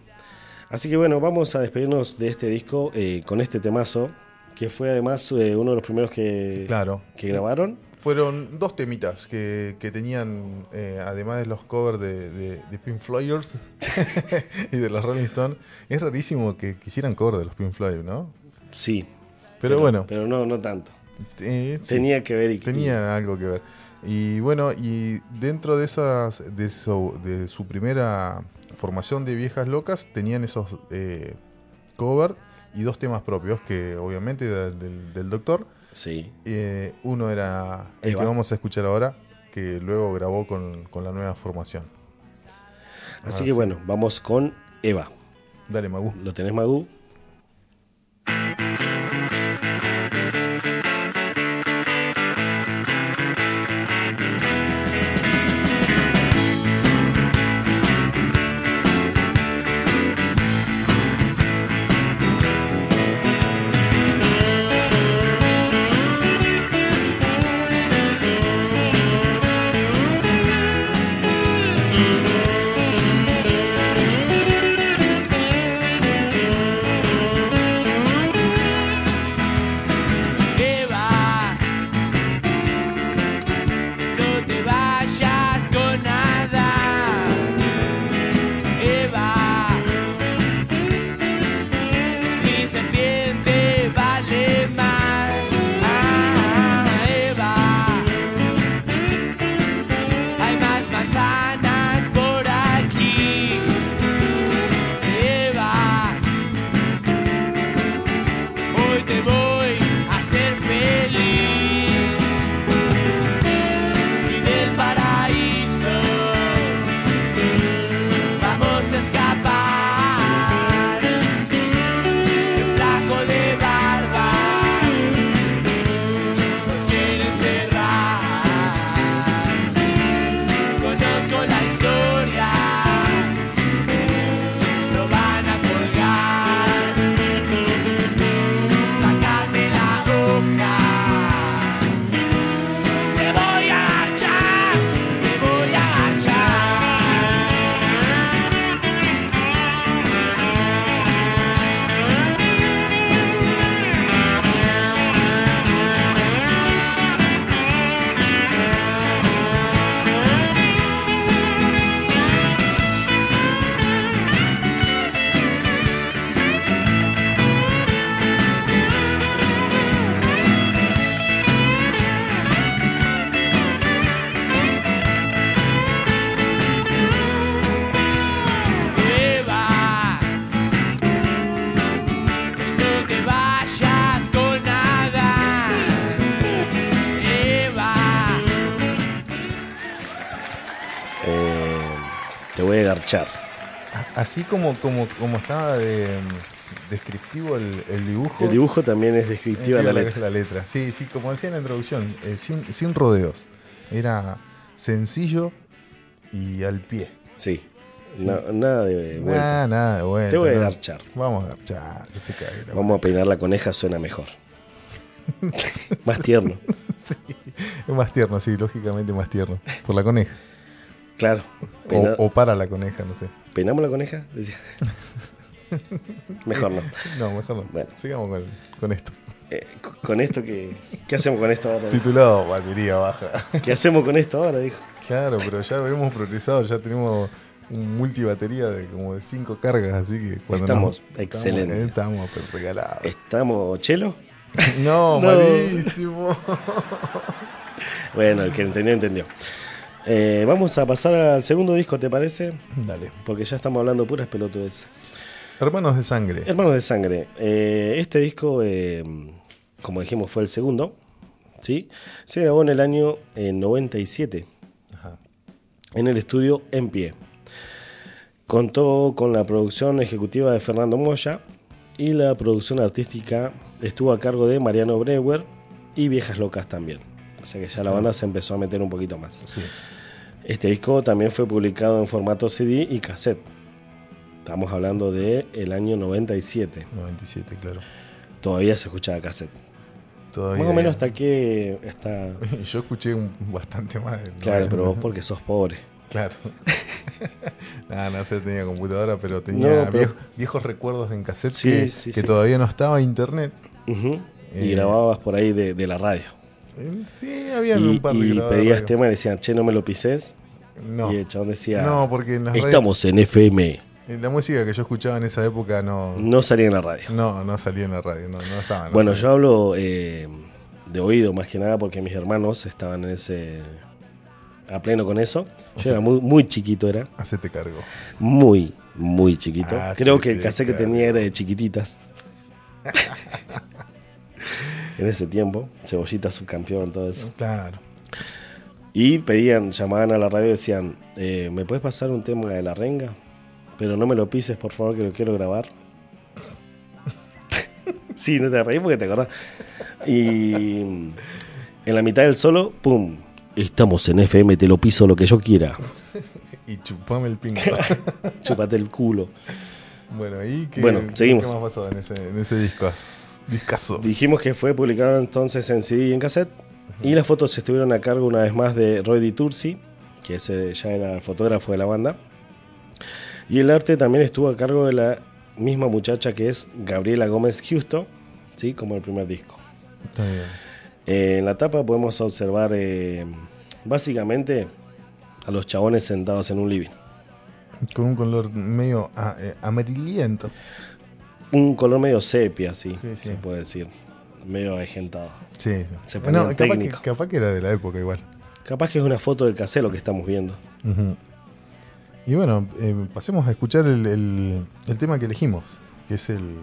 Así que bueno, vamos a despedirnos de este disco eh, con este temazo, que fue además eh, uno de los primeros que, Claro. que grabaron. Fueron dos temitas que, que tenían, además de los covers de, de, de Pink Floyders y de los Rolling Stones. Es rarísimo que quisieran cover de los Pink Floyd, ¿no? Sí. Pero, bueno, Pero no, no tanto. Eh, sí, Tenía que ver y tenía algo que ver. Y bueno, y dentro de esas, de su, de su primera formación de viejas locas, tenían esos eh, cover y dos temas propios, que obviamente del, del doctor. Sí. Eh, uno era el Eva. que vamos a escuchar ahora, que luego grabó con, con la nueva formación. Así Ah, que sí. bueno, vamos con Eva. Dale, Magu. ¿Lo tenés, Magu? Así como, como, como estaba de, descriptivo el, el dibujo. El dibujo también es descriptiva la letra. la letra. Sí, sí, como decía en la introducción, eh, sin, sin rodeos. Era sencillo y al pie. Sí. No- nada de vuelta. Nada, nada de vuelta. Te voy a no. garchar. Vamos a garchar, se Vamos a peinar la coneja, suena mejor. Más tierno. Sí, es más tierno, sí, lógicamente más tierno. Por la coneja. Claro. O, o para la coneja, no sé. ¿Peinamos la coneja? Decía. Mejor no. No, mejor no. Bueno. Sigamos con, con esto. Eh, con esto que. ¿Qué hacemos con esto ahora? Titulado Batería Baja. ¿Qué hacemos con esto ahora? Dijo. Claro, pero ya hemos progresado, ya tenemos un multibatería de como de cinco cargas, así que cuando Estamos nos- excelentes. Estamos, estamos regalados. ¿Estamos chelo? No, No. malísimo. Bueno, el que entendió, entendió. Eh, vamos a pasar al segundo disco, ¿te parece? Dale. Porque ya estamos hablando puras pelotudes. Hermanos de sangre. Hermanos de Sangre. eh, este disco, eh, como dijimos, fue el segundo. ¿sí? Se grabó en el año eh, 97 Ajá. en el estudio En Pie. Contó con la producción ejecutiva de Fernando Moya y la producción artística estuvo a cargo de Mariano Breuer y Viejas Locas también. O sea que ya la banda se empezó a meter un poquito más. Sí. Este disco también fue publicado en formato CD y cassette. Estamos hablando del el año 97. 97, claro. Todavía se escuchaba cassette. Todavía. Más o menos hasta que está... Yo escuché un, bastante más. del- Claro, pero vos porque sos pobre. Claro. Nada, no sé, tenía computadora, pero tenía No, pero- viejos, viejos recuerdos en cassette Sí, que, sí, que sí. todavía no estaba internet. Y Eh. grababas por ahí de, de la radio. Sí, había Y, un par de y pedías tema y decían, che, no me lo pises. No, Y el chabón decía, no, porque en estamos en FM. la música que yo escuchaba en esa época no, No salía en la radio. no, no salía en la radio, no, no estaba en la Bueno, radio. yo hablo eh, de oído más que nada porque mis hermanos estaban en ese... a pleno con eso. Yo sea- era muy, muy chiquito, era. Hacete cargo. Muy, muy chiquito. Creo que el te cassette que tenía era de chiquititas. en ese tiempo, Cebollita subcampeón, todo eso. Claro. Y pedían, llamaban a la radio y decían, eh, ¿me puedes pasar un tema de la renga? Pero no me lo pises, por favor, que lo quiero grabar. sí, no te reís porque te acordás. Y en la mitad del solo, ¡pum! Estamos en FM, te lo piso lo que yo quiera. Y chupame el pingo. Chúpate el culo. bueno, ahí que Bueno, seguimos. ¿Qué más pasó en ese, en ese discas- Dijimos que fue publicado entonces en CD y en cassette. Y las fotos estuvieron a cargo una vez más de Roy Di Tursi, que ese ya era el fotógrafo de la banda. Y el arte también estuvo a cargo de la misma muchacha que es Gabriela Gómez Justo, ¿sí? como el primer disco. Está bien. Eh, en la tapa podemos observar eh, básicamente a los chabones sentados en un living. Con un color medio ah, eh, amarillento. Un color medio sepia, sí, Sí, sí. se puede decir. Medio avejentado. Sí. Se No, capaz que, capaz que era de la época igual. Capaz que es una foto del casero que estamos viendo. Y bueno, eh, pasemos a escuchar el, el- el tema que elegimos, que es el...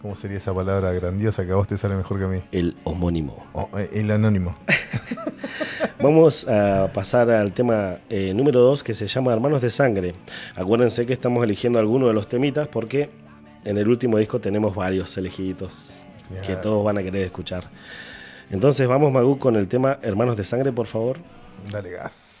¿Cómo sería esa palabra grandiosa que a vos te sale mejor que a mí? El homónimo. Oh, eh, el anónimo. Vamos a pasar al tema eh, número 2 que se llama Hermanos de Sangre. Acuérdense que estamos eligiendo alguno de los temitas porque en el último disco tenemos varios elegiditos que todos van a querer escuchar. Entonces vamos, Magu, con el tema Hermanos de Sangre, por favor. Dale gas.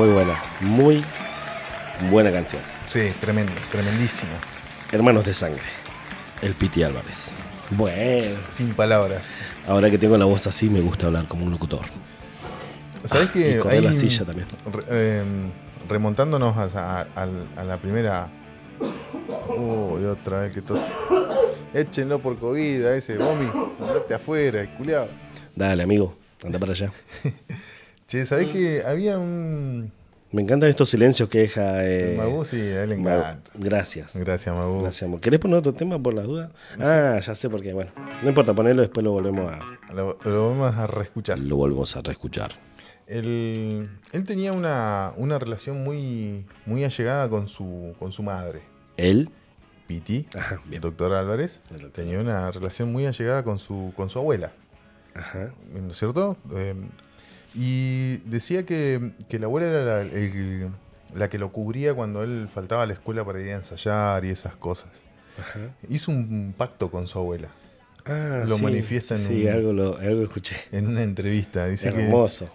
Muy buena, muy buena canción. Sí, tremendo, tremendísimo. Hermanos de sangre, el Piti Álvarez. Bueno, Sin palabras. ahora que tengo la voz así, me gusta hablar como un locutor. ¿Sabés que y correr hay- la silla también. re- eh, remontándonos a, a- a- a la primera. Uy, otra vez que tos. Échenlo por COVID a ese Bomi. Andate afuera, culiado. Dale, amigo, anda para allá. Che, ¿sabés que había un. Me encantan estos silencios que deja. Eh, Magu, sí, a él le Magu. encanta. Gracias. Gracias, Magu. Gracias, amor. ¿Querés poner otro tema por las dudas? Ah, ya sé por qué. Bueno, no importa, ponerlo, después lo volvemos a, Lo, lo vamos a reescuchar. lo volvemos a reescuchar. Él, él tenía una, una relación muy, muy allegada con su, con su madre, Él, Piti, Ajá, bien. doctor Álvarez. Doctor. Tenía una relación muy allegada con su, con su abuela, ajá, ¿no es cierto? Eh, y decía que, que la abuela era la, el- la que lo cubría cuando él faltaba a la escuela para ir a ensayar y esas cosas. ajá. Hizo un pacto con su abuela Ah, Lo sí, manifiesta en Sí, un- algo, lo, algo escuché. en una entrevista. Dice que Hermoso.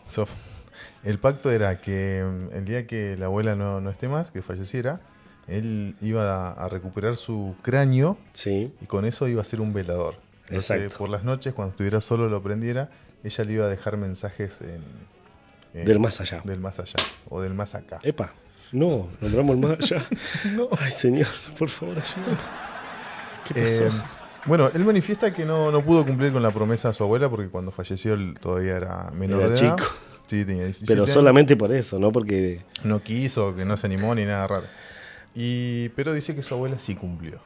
El pacto era que mm, el día que la abuela no, no esté más, que falleciera, él iba a, a recuperar su cráneo Sí, y con eso iba a ser un velador. Entonces, Exacto. por las noches, cuando estuviera solo, lo prendiera, ella le iba a dejar mensajes en, en- del más allá. del más allá o del más acá. Epa, no, nombramos el más allá. Ay, señor, por favor, ayúdame. ¿Qué pasó? Eh, bueno, él manifiesta que no, no pudo cumplir con la promesa de su abuela porque cuando falleció él todavía era menor Era de edad. chico. Sí, tenía 17 Pero años. solamente por eso, ¿no? Porque. No quiso, que no se animó ni nada raro. Y, pero dice que su abuela sí cumplió.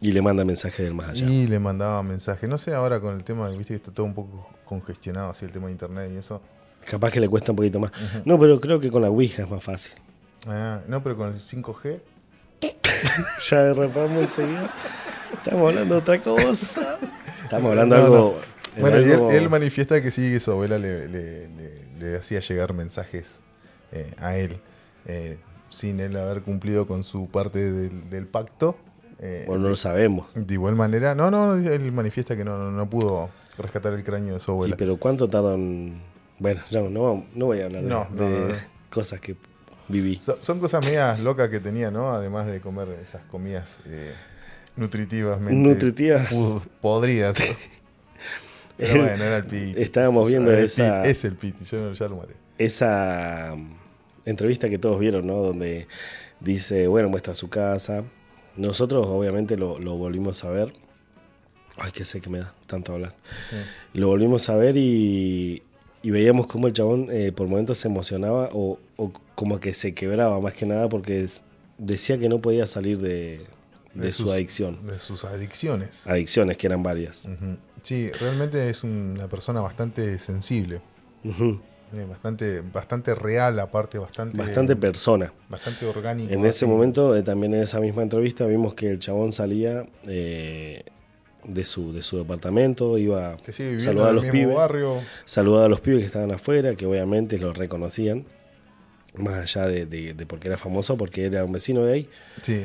Y le manda mensaje del más allá. Y le mandaba mensajes. No sé ahora con el tema, viste que está todo un poco congestionado así el tema de internet y eso. Capaz que le cuesta un poquito más. No, pero creo que con la Ouija es más fácil. Ah, no, pero con el 5G. Ya derrapamos enseguida. Estamos hablando de otra cosa. Estamos hablando de No, algo. Bueno, y él, manifiesta que sí, que su abuela le, le- le- le hacía llegar mensajes eh, a él, eh, sin él haber cumplido con su parte del, del pacto. Eh, Bueno, no lo sabemos. de igual manera, no, no, él manifiesta que no, no, no pudo rescatar el cráneo de su Y, abuela. pero ¿cuánto tardan? Bueno, ya no, no voy a hablar de, No, cosas que viví. So- son cosas medias locas que tenía, ¿no? Además de comer esas comidas eh, nutritivas. Nutritivas. podridas. Pero bueno, era el piti. Estábamos viendo el esa- piti, Es el piti, yo ya lo maté. Esa mm, entrevista que todos vieron, ¿no? Donde dice, bueno, muestra su casa. Nosotros obviamente lo, lo volvimos a ver. Ay, que sé que me da tanto hablar. Lo volvimos a ver y, y veíamos cómo el chabón eh, por momentos se emocionaba o, o como que se quebraba más que nada porque es- decía que no podía salir de, de su sus- adicción. De sus adicciones. Adicciones que eran varias. Sí, realmente es una persona bastante sensible. Eh, bastante, bastante real, aparte, bastante, Bastante persona. bastante orgánico. En ese así. momento, eh, también en esa misma entrevista, vimos que el chabón salía eh, de, su, de su departamento, iba Que sigue a los pibes, barrio. saludar a los pibes que estaban afuera, que obviamente lo reconocían, más allá de, de- de porque era famoso, porque era un vecino de ahí. Sí,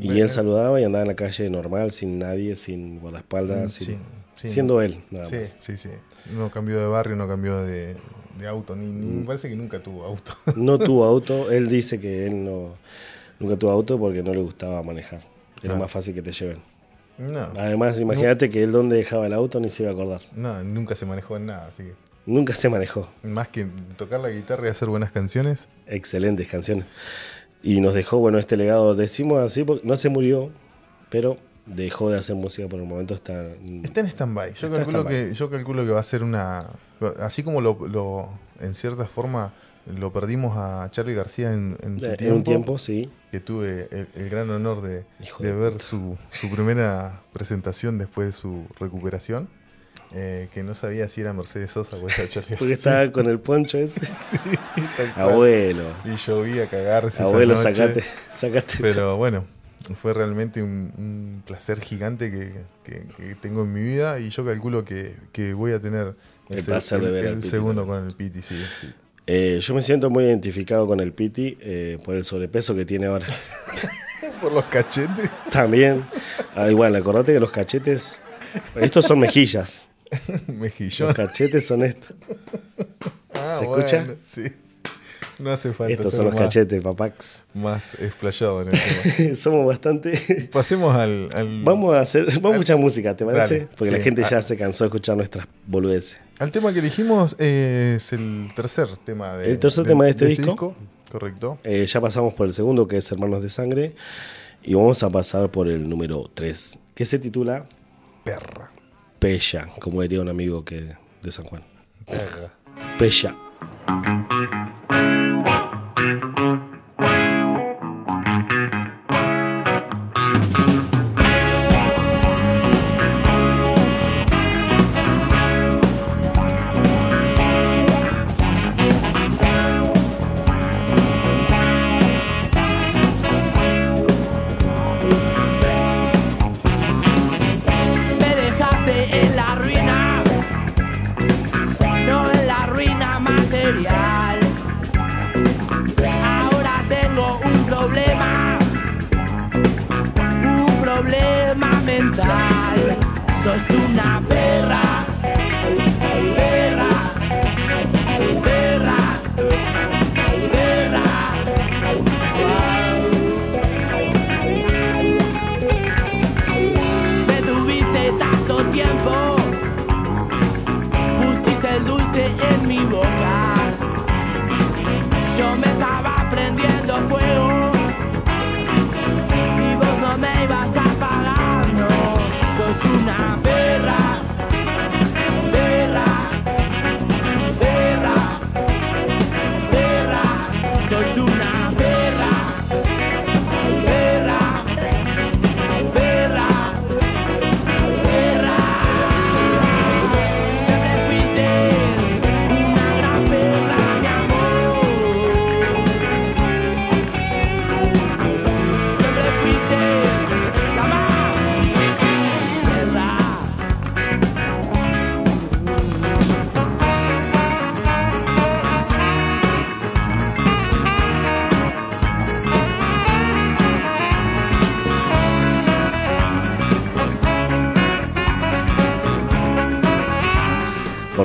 Y él saludaba y andaba en la calle normal, sin nadie, sin guardaespaldas, Sí, sin- sí. siendo él, nada Sí, más. sí, sí. No cambió de barrio, no cambió de, de auto, ni, ni- me parece que nunca tuvo auto. No tuvo auto, él dice que él no nunca tuvo auto porque no le gustaba manejar. Era Ah. más fácil que te lleven. No, Además, imagínate que él donde dejaba el auto ni se iba a acordar. no, nunca se manejó en nada, así que Nunca se manejó. más que tocar la guitarra y hacer buenas canciones. Excelentes canciones. Y nos dejó, bueno, este legado, decimos así, porque no se murió, pero dejó de hacer música por el momento. Está, Está en stand-by. Yo, calculo que, yo calculo que va a ser una. Así como lo, lo- en cierta forma lo perdimos a Charlie García en, en su en tiempo, un tiempo, sí. que tuve el, el gran honor de, de ver su, su primera presentación después de su recuperación. eh, que no sabía si era Mercedes Sosa o era Charlie Porque estaba con el poncho ese. Sí. Abuelo, Y llovía a cagarse. esa abuelo, noche. sacate, sacate. Pero bueno, fue realmente un, un placer gigante que, que- que tengo en mi vida y yo calculo que, que voy a tener El placer de ver el Piti segundo con el Piti, sí, sí. Eh, yo me siento muy identificado con el Piti eh, por el sobrepeso que tiene ahora. Por los cachetes. También, ah, igual, acordate que los cachetes, estos son mejillas, Mejillón. los cachetes son estos. Ah, ¿se bueno, escucha? Sí. No hace falta Estos son los más, cachetes, papax. más explayado en el tema. Somos bastante... Pasemos al, al, Vamos a hacer, vamos a escuchar música, ¿te parece? Dale, Porque la gente ya se cansó de escuchar nuestras boludeces. al tema que elegimos. eh, es el tercer tema de, El tercer tema de este disco. Correcto. Eh, ya pasamos por el segundo, que es Hermanos de Sangre, y vamos a pasar por el número 3, que se titula Perra. Pella, como diría un amigo que de San Juan. Perra. Pella.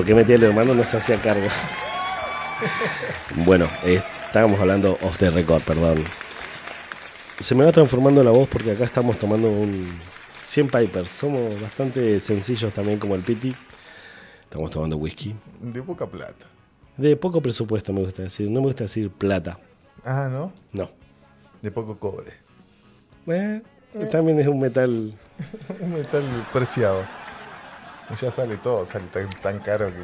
¿Por qué metí el hermano? No se hacía cargo. bueno, eh, estábamos hablando off the record, perdón. Se me va transformando la voz porque acá estamos tomando un 100 Pipers. Somos bastante sencillos también como el Piti. Estamos tomando whisky. De poca plata. De poco presupuesto me gusta decir. No me gusta decir plata. Ah, ¿no? No. De poco cobre. Eh, también es un metal. Un metal preciado. Ya sale todo, sale tan, tan caro que.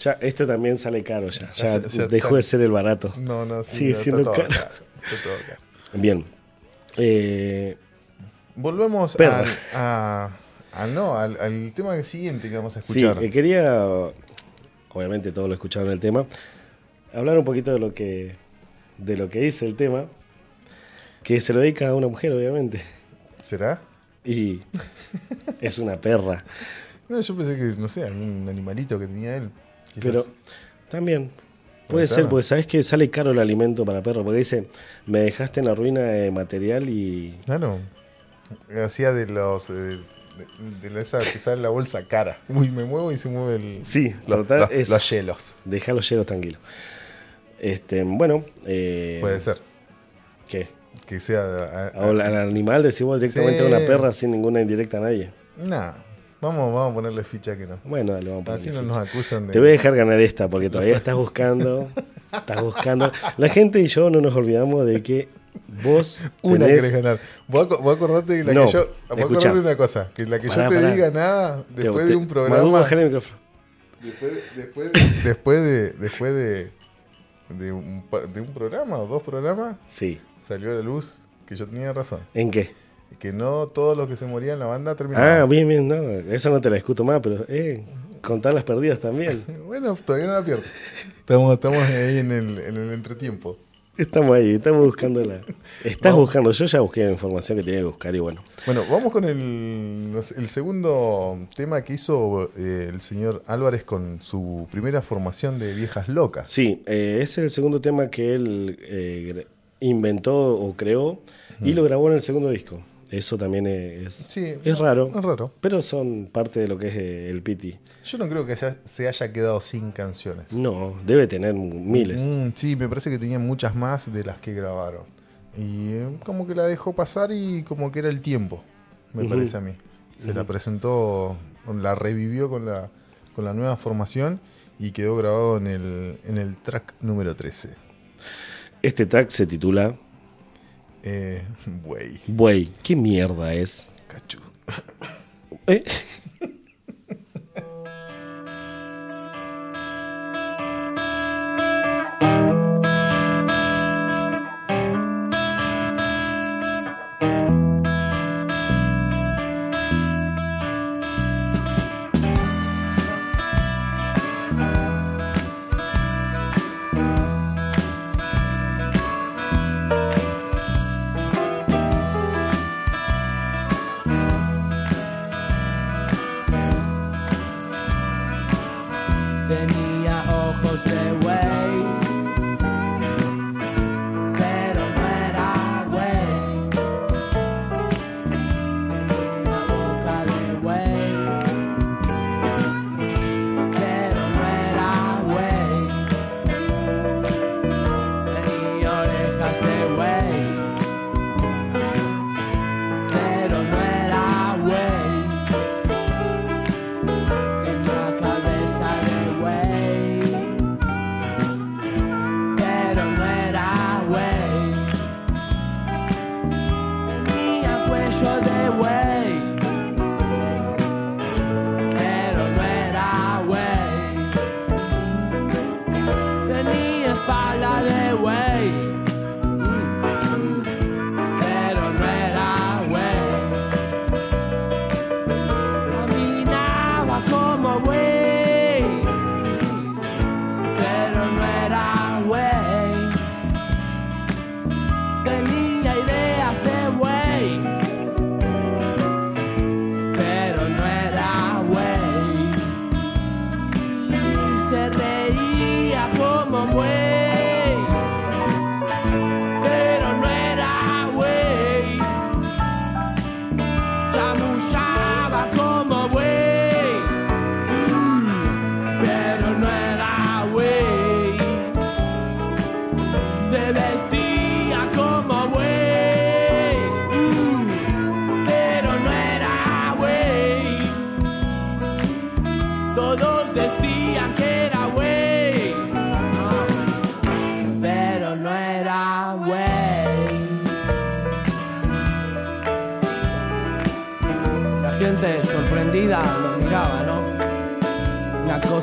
Ya, este también sale caro ya. Ya, Ya- ya dejó de ser el barato. No, no, sí, Sigue siendo todo caro. Está todo caro. Bien. Eh, Volvemos a, a- no, al, al tema siguiente que vamos a Sí, escuchar. eh, quería, obviamente todos lo escucharon el tema, hablar un poquito de lo que de lo que dice el tema, que se lo dedica a una mujer, obviamente, ¿Será? Y es una perra, No, yo pensé que, no sé, algún animalito que tenía él. quizás. pero también Puede ser. porque sabes que sale caro el alimento para perro, porque dice, me dejaste en la ruina de material y Claro. Hacía de los. eh, de, de la- esa que sale la bolsa cara. Uy, me muevo y se mueve el. sí, los, total, los- es, los hielos. deja los hielos tranquilos. Este, bueno, eh, Puede ser. ¿Qué? Que sea. a- a- Al al animal decimos directamente a una perra sin ninguna indirecta a nadie. Nah, vamos, vamos a ponerle ficha que no. Bueno, dale, vamos a Así no ponerle nos acusan de. Te voy a dejar ganar esta porque todavía estás buscando. Estás buscando. La gente y yo no nos olvidamos de que vos. Una tenés- querés ganar. Vos, vos acordate de la No, que yo. Vos acordate de una cosa. Que la que Pará, yo te pará. diga nada después te- de un programa. bajale el micrófono. Después, después, de- después de. Después de. De un, de un programa o dos programas, Sí. salió a la luz que yo tenía razón. ¿En qué? Que no todos los que se morían en la banda terminaban. Ah, bien, bien, no. Esa no te la discuto más, pero eh, contar las perdidas también. Bueno, todavía no la pierdo. Estamos, estamos ahí en el, en el entretiempo. Estamos ahí, estamos buscando la. Estás buscando, yo ya busqué la información que tenía que buscar y bueno. Bueno, vamos con el, el segundo tema que hizo eh, el señor Álvarez con su primera formación de Viejas Locas. Sí, eh, ese es el segundo tema que él eh, inventó o creó y lo grabó en el segundo disco. Eso también es, Sí, es raro, Es raro. pero son parte de lo que es eh, el Piti. Yo no creo que se haya quedado sin canciones. No, debe tener miles. Mm, sí, me parece que tenía muchas más de las que grabaron. Y eh, como que la dejó pasar y como que era el tiempo, me parece a mí. Se la presentó, la revivió con la, con la nueva formación y quedó grabado en el, en el track número 13. Este track se titula Eh, Güey, Buey. ¿Qué mierda es? cachu. ¿Eh? Tenía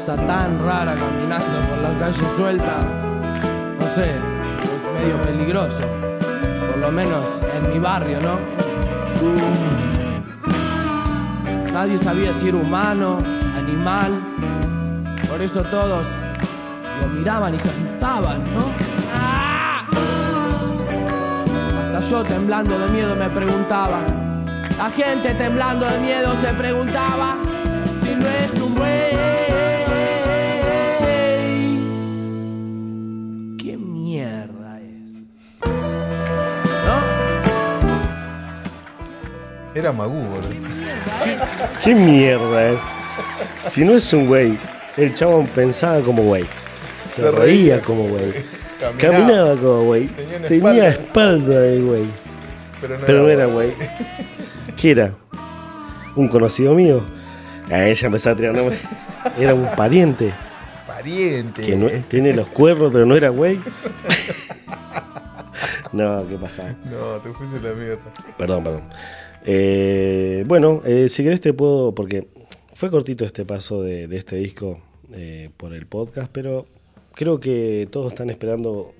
cosa tan rara caminando por la calle suelta. No sé, es medio peligroso. Por lo menos en mi barrio, ¿no? Nadie sabía si era humano, animal. Por eso todos lo miraban y se asustaban, ¿no? Hasta yo temblando de miedo me preguntaba. La gente temblando de miedo se preguntaba Era Magú, boludo. ¿Qué mierda es? Si no es un güey, el chabón pensaba como güey. Se, Se reía reía como güey. Caminaba, Caminaba como güey. Tenía espalda. de güey. pero no Pero era era güey. ¿Qué era? ¿Un conocido mío? A ella empezaba a tirar nombres. Era un pariente. pariente. Que no- tiene los cuernos, pero no era güey. no, ¿qué pasa? No, te fuiste la mierda. Perdón, perdón. Eh, bueno, eh, si querés te puedo, porque fue cortito este paso de, de este disco eh, por el podcast, pero creo que todos están esperando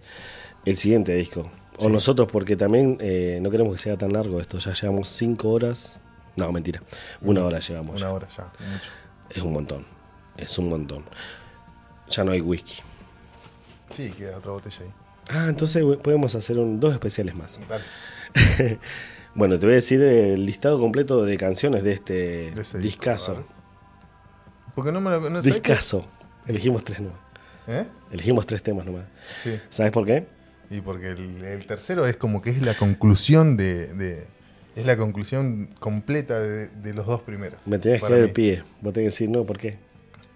el siguiente disco. O nosotros, porque también eh, no queremos que sea tan largo esto. Ya llevamos cinco horas. No, mentira. Una hora llevamos. Una hora ya, mucho. Es un montón. Es un montón. Ya no hay whisky. Sí, queda otra botella ahí. Ah, entonces podemos hacer un- dos especiales más. Dale. Bueno, te voy a decir el listado completo de canciones de este De disco, discazo. ver. Porque no me lo. No. Discazo. Elegimos tres nomás. ¿Eh? Elegimos tres temas nomás. Sí. ¿Sabes por qué? Y porque el, el tercero es como que es la conclusión de. de- es la conclusión completa de, de los dos primeros. Me tenías que dar el pie. Vos tenés que decir no, ¿por qué?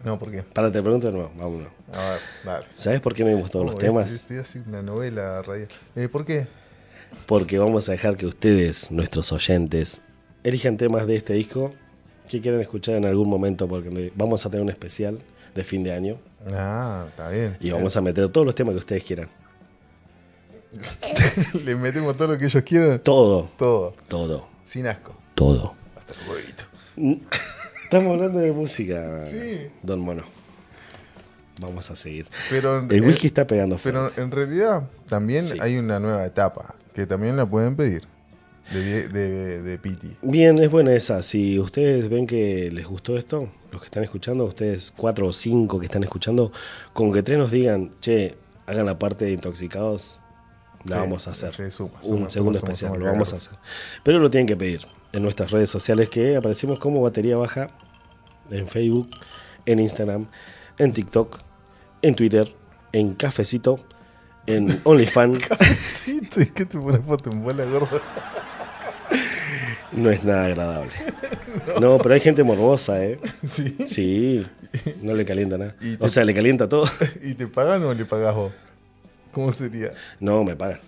No, ¿por qué? Para te pregunto nuevo. Vámonos. A ver, dale. ¿Sabes por qué no todos los Oh, temas? Este, este hace una novela radial. Eh, ¿Por qué? Porque vamos a dejar que ustedes, nuestros oyentes, elijan temas de este disco que quieran escuchar en algún momento, porque vamos a tener un especial de fin de año Ah, está bien. y vamos a meter todos los temas que ustedes quieran. Le metemos todo lo que ellos quieran. Todo, Todo. todo, Sin asco. todo. Hasta el huevito. Estamos hablando de música, Sí. Don Mono. Vamos a seguir. Pero, El whisky está pegando fuerte. pero en realidad también Sí. hay una nueva etapa que también la pueden pedir. De, de, de Piti. Bien, es buena esa. Si ustedes ven que les gustó esto, los que están escuchando, ustedes cuatro o cinco que están escuchando, con que tres nos digan, che, hagan la parte de intoxicados, la Sí, vamos a hacer. sí, suma, Un suma, segundo suma, especial, lo vamos a hacer. Pero lo tienen que pedir en nuestras redes sociales que aparecemos como Batería Baja en Facebook, en Instagram, en TikTok, en Twitter, en Cafecito, en OnlyFans. Sí, ¿y ¿qué te pones foto en bola gorda? No es nada agradable. No, pero hay gente morbosa, ¿eh? Sí. Sí, no le calienta nada. O sea, le calienta todo. ¿Y te pagan o le pagas vos? ¿Cómo sería? No, me pagan.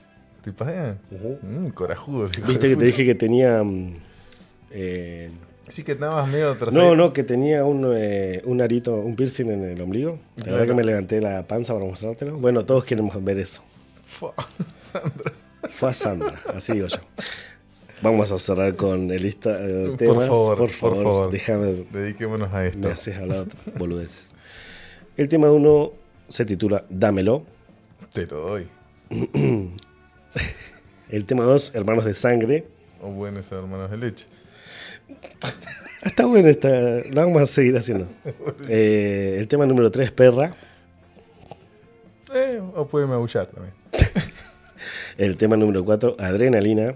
¿Te pagan? Mm, corajudo. Viste que te dije que tenía... mm, eh, Sí que estabas medio no, no, que tenía un, eh, un arito, un piercing en el ombligo. La Claro. verdad que me levanté la panza para mostrártelo. Bueno, todos queremos ver eso. Fua, Sandra. Fue a Sandra, así digo yo. Vamos a cerrar con el lista de Por temas. favor, por por favor, favor. déjame Dediquémonos a esto. Me haces hablar boludeces. El tema uno se titula Dámelo. Te lo doy. El tema 2, Hermanos de Sangre. O buenos hermanos de leche. Está bueno, está, la vamos a seguir haciendo. Eh, el tema número 3, Perra. Eh, o puede maullar también. El tema número 4, Adrenalina.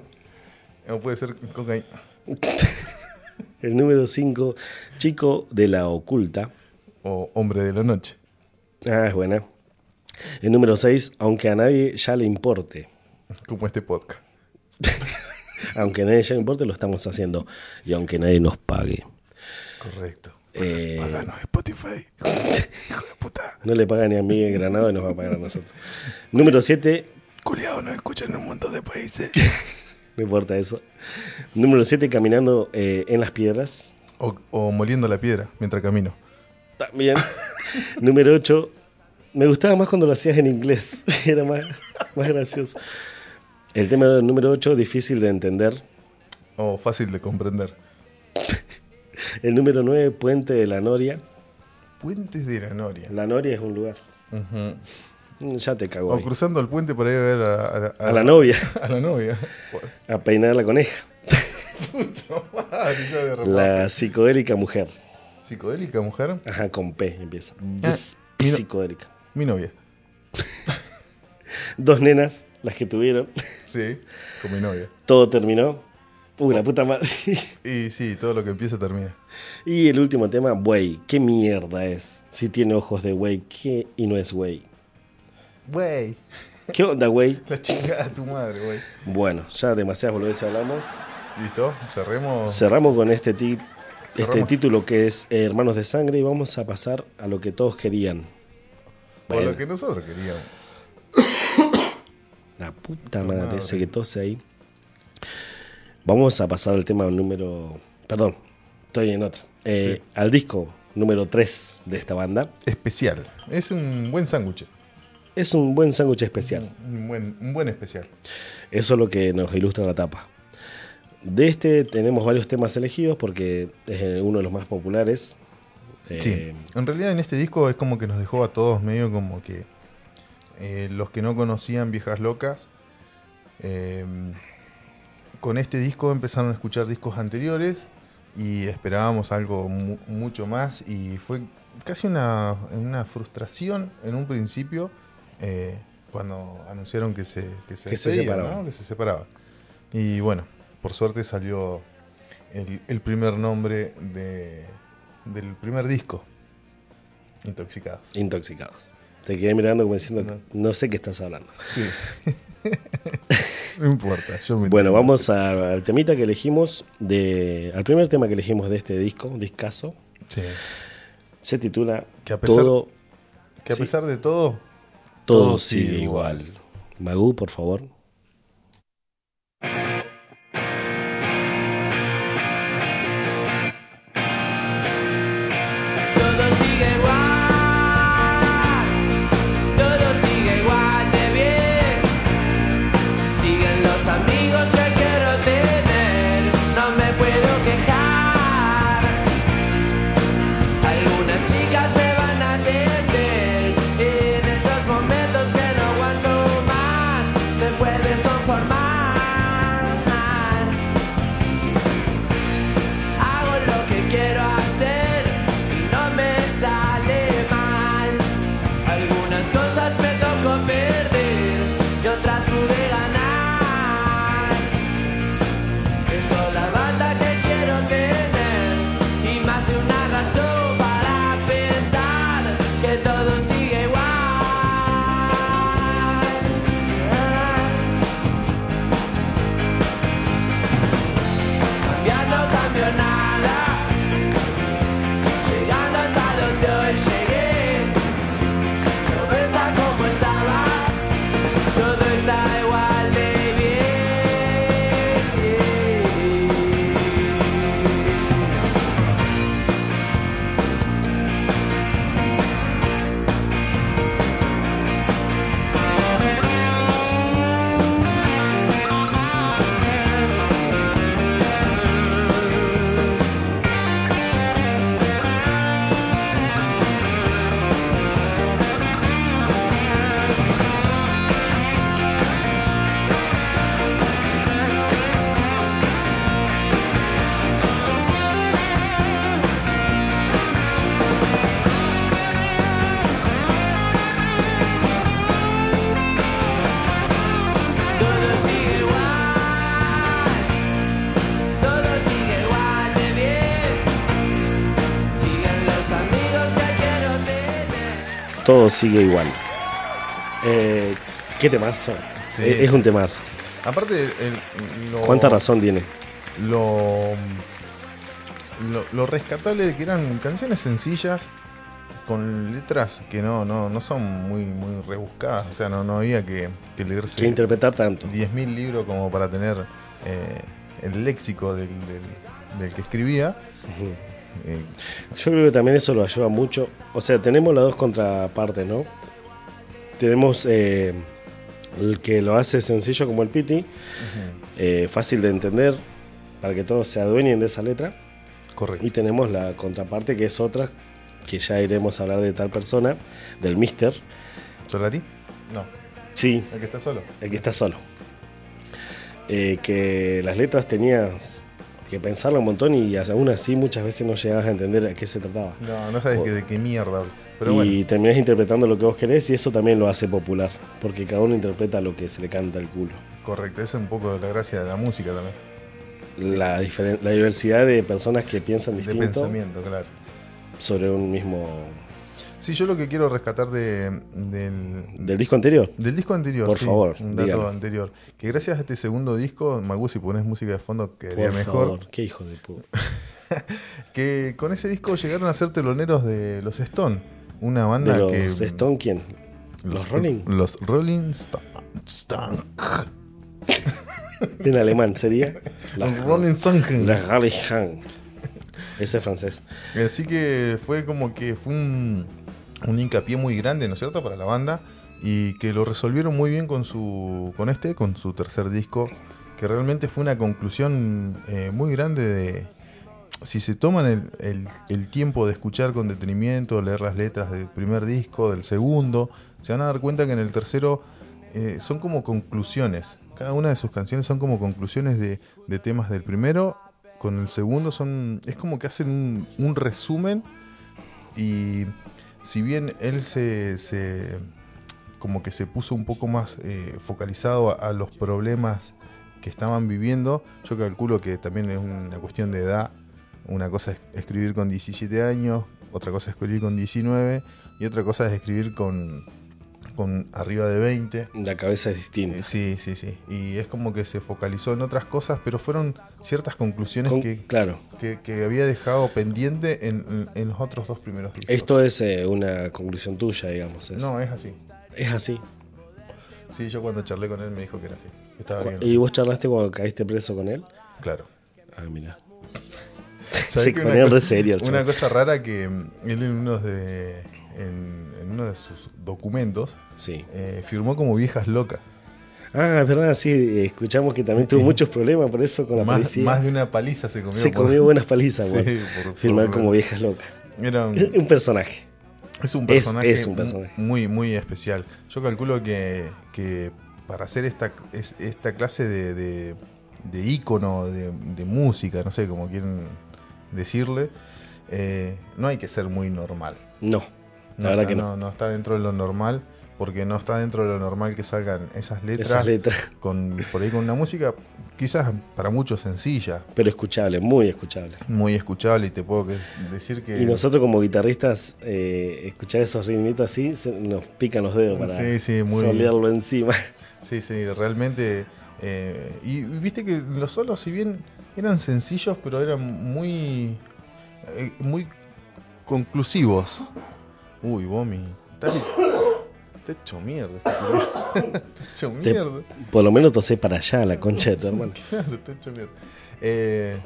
O puede ser cocaína. El número 5, Chico de la Oculta. O hombre de la noche. Ah, es buena. El número 6, Aunque a nadie ya le importe. Como este podcast. Aunque nadie ya importe, lo estamos haciendo. Y aunque nadie nos pague. Correcto. Eh, Paganos Spotify. Hijo de puta. no le paga ni a Miguel Granado y nos va a pagar a nosotros. Número 7, Culeado nos escuchan en un montón de países. No importa eso. Número 7, caminando eh, en las piedras. O, o moliendo la piedra mientras camino. También. Número 8, me gustaba más cuando lo hacías en inglés. Era más, más gracioso. El tema número 8, difícil de entender. O fácil de comprender. El número 9, puente de la Noria. Puentes de la Noria. La Noria es un lugar. Ya te cago O ahí. cruzando el puente para ir a ver a, a la- A la novia, A la novia. a peinar la coneja. Madre, ya de repente. La psicodélica mujer. Psicodélica mujer. Ajá, con P empieza. Ah, psicodélica. Mi novia. Dos nenas, las que tuvieron. Sí, con mi novia. Todo terminó. Uy, la puta madre. Y sí, todo lo que empieza termina. Y el último tema, güey. ¿Qué mierda es? Si tiene ojos de güey, ¿qué? Y no es güey. Güey. ¿Qué onda, güey? La chingada de tu madre, güey. Bueno, ya demasiadas boludeces hablamos. ¿Listo? Cerremos. Cerramos con este, ti- este título que es eh, Hermanos de Sangre y vamos a pasar a lo que todos querían. Por Bueno. lo que nosotros queríamos. La puta madre, madre. ese que tose ahí. Vamos a pasar al tema número. Perdón, estoy en otra. Eh, Al disco número 3 de esta banda. Especial. Es un buen sándwich. Es un buen sándwich especial. Un buen, un buen especial. Eso es lo que nos ilustra la tapa. De este tenemos varios temas elegidos porque es eh, uno de los más populares. Sí. Eh, En realidad en este disco es como que nos dejó a todos medio como que eh, los que no conocían Viejas Locas, eh, con este disco empezaron a escuchar discos anteriores y esperábamos algo mu- mucho más y fue casi una, una frustración en un principio eh, cuando anunciaron que se, que se, Que se despedían, separaban. ¿no? que se separaban. Y bueno, por suerte salió el, el primer nombre de, del primer disco, Intoxicados. intoxicados. Te quedé mirando como diciendo, No. no, sé qué estás hablando. Sí. no importa, yo me Bueno, vamos a- al temita que elegimos, de, al primer tema que elegimos de este disco, discazo, Sí. se titula Que a pesar- Todo, Que a Sí. pesar de todo, todo todo sigue sigue igual. Magú, por favor. Todo sigue igual. Eh, ¿Qué temazo? Sí, es, un temazo. aparte, el- lo, ¿Cuánta razón tiene? Lo, lo, lo rescatable de que eran canciones sencillas con letras que no, no, no son muy, muy rebuscadas. O sea, no, no había que, que leerse Que interpretar tanto. 10.000 libros como para tener eh, el léxico del, del- del que escribía. Eh, Yo creo que también eso lo ayuda mucho. O sea, tenemos las dos contrapartes, ¿no? Tenemos eh, el que lo hace sencillo como el Piti, eh, fácil de entender, para que todos se adueñen de esa letra. correcto. Y tenemos la contraparte que es otra, que ya iremos a hablar de tal persona, del Mister. ¿Solari? No, Sí, el que está solo. el que está solo. Que las letras tenías que pensarlo un montón y aún así muchas veces no llegabas a entender a qué se trataba. No, no sabes O- que- de qué mierda. Pero y bueno, terminás interpretando lo que vos querés y eso también lo hace popular, porque cada uno interpreta lo que se le canta al culo. correcto. Esa es un poco la gracia de la música también. La, la diversidad de personas que piensan De distinto pensamiento, claro. sobre un mismo... Sí, yo lo que quiero rescatar de, del, Del disco anterior. Del disco anterior, Por sí, favor, un dato dígalo. anterior. Que gracias a este segundo disco, Magu, si pones música de fondo, quedaría Por mejor. favor, qué hijo de puta. Que con ese disco llegaron a ser teloneros de los Stone. Una banda ¿De los que. Stone quién? ¿Los Rolling? Los Rolling Sto- Stone. En alemán sería. Los Rolling Stone. Las. Ese es francés. Así que fue como que fue un, un hincapié muy grande, ¿no es cierto?, para la banda y que lo resolvieron muy bien con su con este, con su tercer disco, que realmente fue una conclusión eh, muy grande de si se toman el, el- tiempo de escuchar con detenimiento, leer las letras del primer disco, del segundo, se van a dar cuenta que en el tercero eh, son como conclusiones. Cada una de sus canciones son como conclusiones de, de temas del primero. Con el segundo son. es como que hacen un, un resumen. Y si bien él se. se- como que se puso un poco más eh, focalizado a, a los problemas que estaban viviendo, yo calculo que también es una cuestión de edad. Una cosa es escribir con 17 años, otra cosa es escribir con 19 y otra cosa es escribir con, con arriba de 20. La cabeza es distinta. Sí, sí, sí. Y es como que se focalizó en otras cosas, pero fueron ciertas conclusiones Con- que, claro. que, que había dejado pendiente en, en- los otros dos primeros discos. Esto es eh, una conclusión tuya, digamos. es- No, es así. es así. Sí, yo cuando charlé con él me dijo que era así. Estaba bien. ¿Y vos charlaste cuando caíste preso con él? Claro. Ah, mira. ¿Sabés Se ponía una, re serio el una cosa rara que mm, él en uno de, en, en uno de sus documentos Sí. eh, firmó como viejas locas. Ah, es verdad, sí. Escuchamos que también tuvo muchos problemas por eso con la Más, policía. más de una paliza se comió. Se por- comió buenas palizas, Sí, por- Firmar por- como viejas locas. Era un, Un personaje. Es un personaje, es un personaje. muy, muy especial. Yo calculo que, que para hacer esta, es- esta clase de, de, de ícono de, de música, no sé cómo quieren decirle, eh, no hay que ser muy normal. No, No verdad está, que no. no está dentro de lo normal, porque no está dentro de lo normal que salgan esas letras, Esas letras. Con, por ahí con una música quizás para muchos sencilla, Pero escuchable, muy escuchable. muy escuchable y te puedo que- decir que... Y nosotros como guitarristas, eh, escuchar esos ritmitos así, se- nos pican los dedos para Sí, sí, muy- solearlo encima. Sí, sí, realmente. eh, y viste que los solos, si bien eran sencillos, pero eran muy. eh, muy conclusivos. Uy, Bomi. Está, hecho mierda. Este está hecho Te- mierda. Por lo menos tosé para allá, la concha de tu hermano. Claro, está hecho mierda. Eh,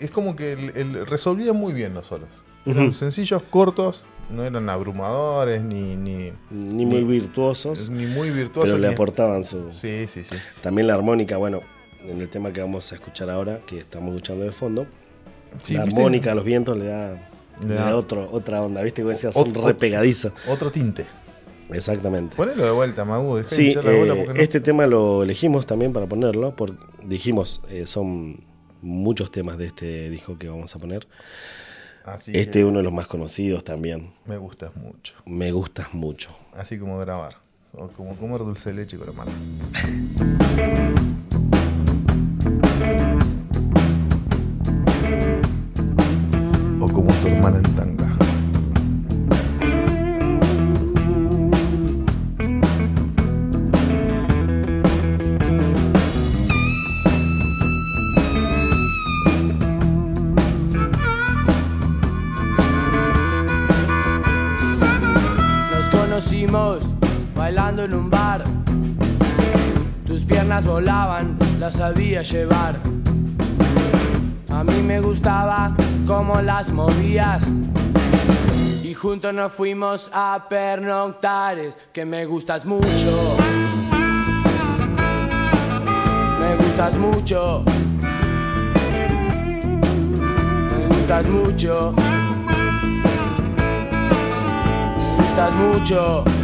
es como que el, el- resolvía muy bien los solos. Eran Ujú. sencillos, cortos, no eran abrumadores, ni, ni, Ni muy virtuosos, ni muy virtuosos. pero le ni- aportaban su... Sí, sí, sí. También la armónica, bueno, en el tema que vamos a escuchar ahora, que estamos escuchando de fondo, Sí, la armónica, los vientos le da, Le da- otro, otra onda, ¿viste? Como decía, son Ot- re ot- pegadizos. Otro tinte. Exactamente. Ponelo de vuelta, Magu. Sí, hinchar la bola eh, no- este tema lo elegimos también para ponerlo, porque dijimos, eh, son muchos temas de este disco que vamos a poner. Así Este es uno de los más conocidos también. me gustas mucho. Me gustas mucho. Así como grabar. O como comer dulce de leche con la mano. Sabía llevar. A mí me gustaba cómo las movías. Y juntos nos fuimos a pernoctares, que me gustas mucho. Me gustas mucho. Me gustas mucho. Me gustas mucho.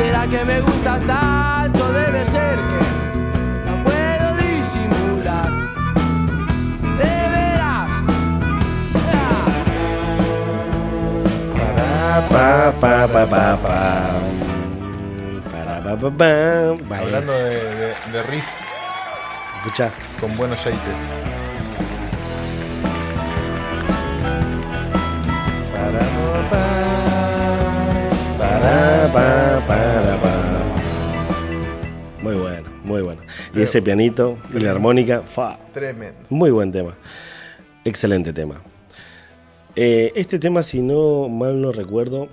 será que me gustas tanto? Debe ser que no puedo disimular. De veras. Para, pa, pa, pa, pa. Hablando de, de, de riff. Escucha. Con buenos yates. Muy bueno, muy bueno. Y ese pianito y la armónica, fa. Tremendo. Muy buen tema. Excelente tema. Eh, este tema, si no mal no recuerdo,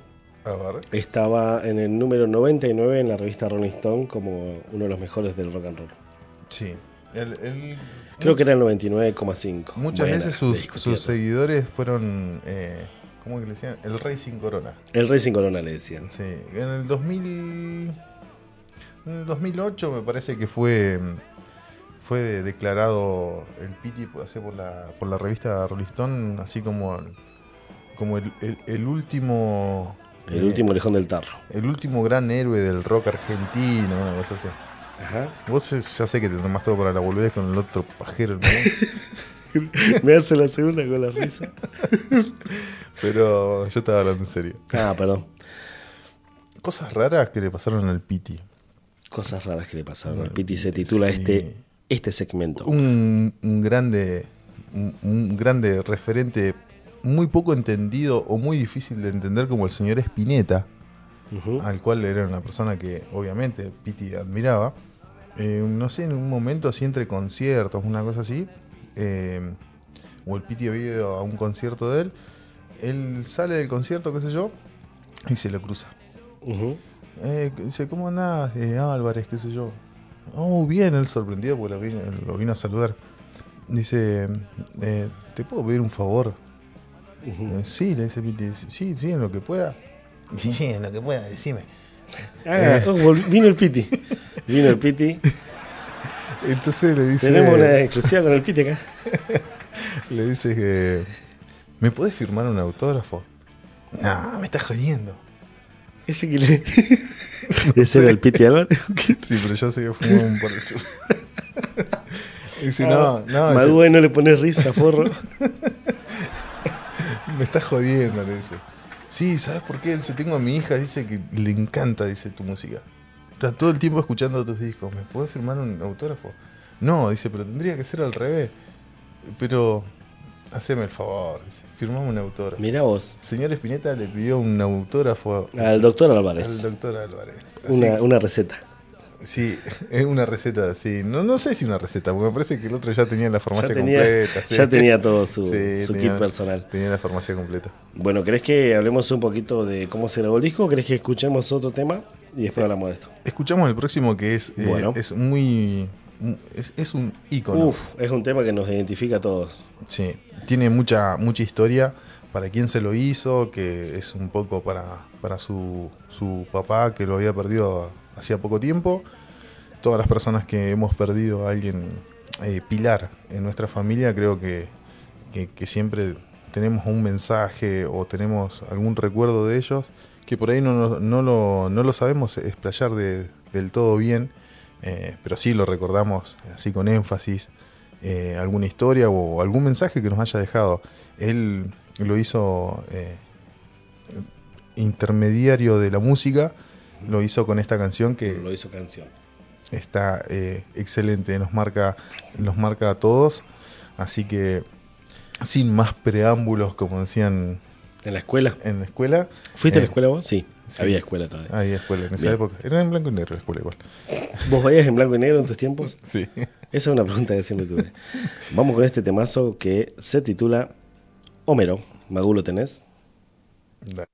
estaba en el número 99 en la revista Rolling Stone como uno de los mejores del rock and roll. Sí. El- el- Creo que era el 99,5. Muchas Buena, veces sus seguidores fueron, eh, ¿cómo que le decían? El Rey sin corona. El Rey sin Corona le decían. Sí, en el 2000, en el 2008 me parece que fue fue declarado el Piti por, así por la por la revista Rolling Stone así como como el, el- el último El eh, último lejón del tarro. el último gran héroe del rock argentino, una cosa así. Ajá. Vos ya sé que te tomás todo para la boludez con el otro pajero, ¿no? Me hace la segunda con la risa. pero yo estaba hablando en serio. Ah, perdón. Cosas raras que le pasaron al Piti. Cosas raras que le pasaron. El Piti se titula Sí. este, este segmento. un, un grande un, un grande referente muy poco entendido o muy difícil de entender como el señor Spinetta, al cual era una persona que obviamente Piti admiraba. Eh, no sé, en un momento así entre conciertos, una cosa así, eh, o el Piti había ido a un concierto de él, él sale del concierto, qué sé yo, y se lo cruza. Eh, dice, ¿cómo andás, eh, Álvarez? ¿Qué sé yo? Oh, bien, él sorprendido porque lo vino, lo vino a saludar. Dice, eh, ¿te puedo pedir un favor? Sí, le dice Piti, sí, sí, en lo que pueda. Sí, sí, en lo que pueda, decime. Ah, oh, vino el Piti. Vino el Piti. Entonces le dice, Tenemos una exclusiva con el Piti acá. le dice que, ¿me podés firmar un autógrafo? No, me estás jodiendo. Ese que le. Ese era el Piti Álvarez. Sí, pero ya se había fumado un Dice, no, no, dice, Madúa y no le pones risa, forro. Me estás jodiendo, le dice. Sí, ¿sabes por qué? Dice, tengo a mi hija, dice que le encanta, dice, tu música. Está todo el tiempo escuchando tus discos. ¿Me puedes firmar un autógrafo? No, dice, pero tendría que ser al revés. Pero, haceme el favor, firmame un autógrafo. Mira vos. Señor Espineta le pidió un autógrafo Al doctor al Álvarez. doctor Álvarez. Una, una receta. Sí, es una receta, sí. No, no sé si una receta, porque me parece que el otro ya tenía la farmacia Ya tenía, completa. sí. ya tenía todo su, Sí, su tenía- kit personal. Tenía la farmacia completa. Bueno, ¿crees que hablemos un poquito de cómo se grabó el disco? ¿Crees que escuchemos otro tema y después hablamos de esto? Escuchamos el próximo que es, eh, Bueno. es muy... Es, es un ícono. Uf, es un tema que nos identifica a todos. Sí, tiene mucha, mucha historia para quien se lo hizo, que es un poco para, para su, su papá que lo había perdido hacía poco tiempo. Todas las personas que hemos perdido a alguien eh, pilar en nuestra familia, creo que, que, que siempre tenemos un mensaje o tenemos algún recuerdo de ellos, que por ahí no, no, no lo, no lo sabemos explayar de- del todo bien, eh, pero sí lo recordamos así con énfasis eh, alguna historia o algún mensaje que nos haya dejado. Él lo hizo eh, intermediario de la música, lo hizo con esta canción que Lo hizo canción. está excelente, nos marca, nos marca a todos. Así que sin más preámbulos, como decían ¿En la escuela? en la escuela. ¿Fuiste a la escuela vos? Sí, sí. había escuela todavía. Había escuela en esa Bien. época. Era en blanco y negro la escuela igual. ¿Vos veías en blanco y negro en tus tiempos? Sí. Esa es una pregunta que siempre tuve. Vamos con este temazo que se titula Homero. Magú, ¿lo tenés? Da-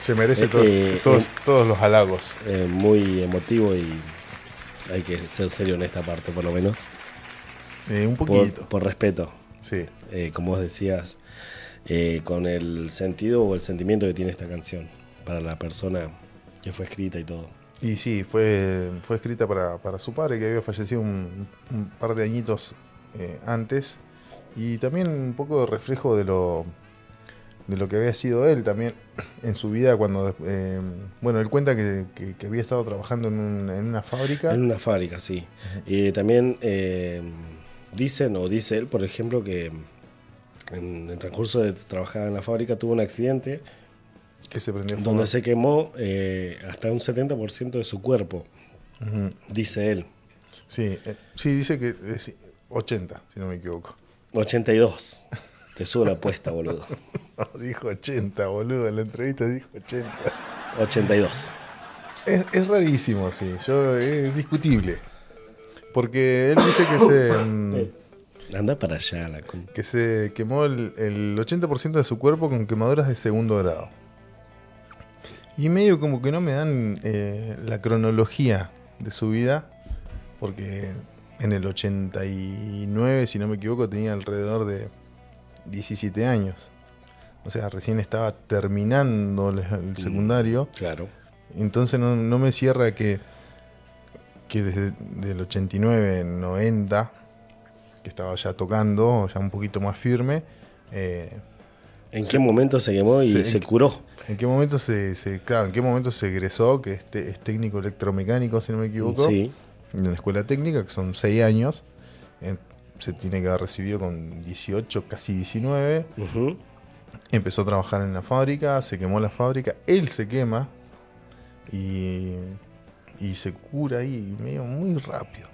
Se merece Es todo- todos, todos los halagos. eh, muy emotivo y hay que ser serio en esta parte, por lo menos. Eh, un poquito. por respeto, Sí. eh, como vos decías, con el sentido o el sentimiento que tiene esta canción para la persona que fue escrita y todo. Y sí, fue, fue escrita para, para su padre, que había fallecido un, un par de añitos antes. Y también un poco de reflejo de lo, de lo que había sido él también en su vida cuando... eh, bueno, él cuenta que, que- que había estado trabajando en, un- en una fábrica. En una fábrica, sí. Y también eh, dicen, o dice él, por ejemplo, que en el transcurso de trabajar en la fábrica tuvo un accidente que se prendió fuego. donde se quemó eh, hasta un 70% de su cuerpo, dice él. Sí, eh, sí, dice que es 80, si no me equivoco. 82. Te subo la apuesta, boludo. No, dijo 80, boludo. En la entrevista dijo 80. 82. Es, es rarísimo, sí. Yo, es discutible. Porque él dice que se, mm, Anda para allá, la con... que se quemó el, el 80% de su cuerpo con quemaduras de segundo grado. Y medio como que no me dan eh, la cronología de su vida. Porque en el 89, si no me equivoco, tenía alrededor de 17 años. O sea, recién estaba terminando el- el secundario. Claro. Entonces no, no me cierra que, que desde el 89, 90, que estaba ya tocando, ya un poquito más firme, eh, ¿En Se- qué momento se quemó y se- se curó? ¿en qué momento se, se- claro, en qué momento se egresó, que este es técnico electromecánico, si no me equivoco, Sí. en la escuela técnica, que son 6 años, eh, se tiene que haber recibido con 18, casi 19, Ujú. empezó a trabajar en la fábrica, se quemó la fábrica, él se quema y, y se cura ahí medio muy rápido.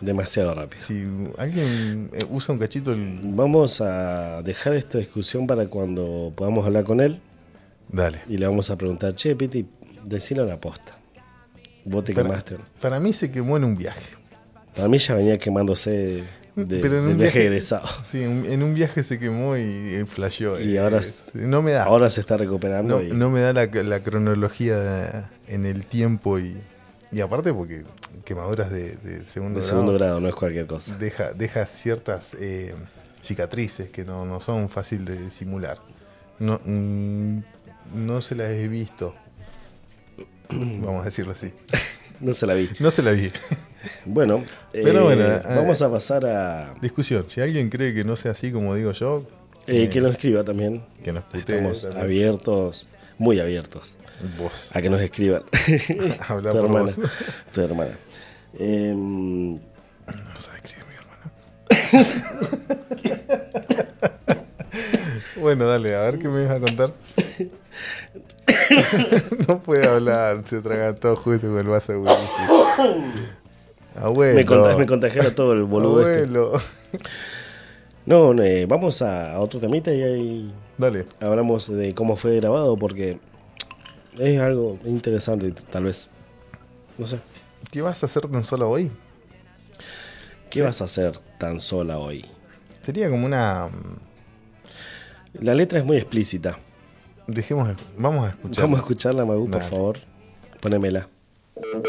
Demasiado rápido. Si alguien eh, usa un cachito, el... Vamos a dejar esta discusión para cuando podamos hablar con él dale. y le vamos a preguntar, che, Piti, decilo la posta. Vos te Para, quemaste. para mí se quemó en un viaje. Para mí ya venía quemándose de, Pero en un viaje viaje- egresado. Sí, en, un viaje se quemó y, flasheó. Y ahora- es- no me da. Ahora se está recuperando no, y no me da la, la cronología en el tiempo y, Y aparte porque quemaduras de, de segundo De grado segundo grado, no es cualquier cosa. deja, deja ciertas eh, cicatrices que no, no son fácil de simular. No, mm, no se las he visto. Vamos a decirlo así. No se la vi. No se la vi. Bueno, Pero eh, bueno, eh, vamos a pasar a Discusión. Si alguien cree que no sea así como digo yo, eh, eh, que nos escriba también. que nos putee Estamos también. abiertos, muy abiertos, Vos. a que nos escriban. Habla tu hermana. vos. Tu hermana. Em, No sabe escribir mi hermana. bueno, dale, a ver qué me vas a contar. no puede hablar, se traga todo justo con el vaso de whisky. Abuelo. me, conta- me contagiaron todo el boludo este. Abuelo. No, no, eh, vamos a, otro temita y ahí Dale. hablamos de cómo fue grabado porque es algo interesante, tal vez. No sé. ¿Qué vas a hacer tan solo hoy? ¿Qué vas a hacer tan sola hoy? Sería como una. La letra es muy explícita. Dejemos. Vamos a escuchar. Vamos a escucharla, Magu, por favor. Ponémela. Nos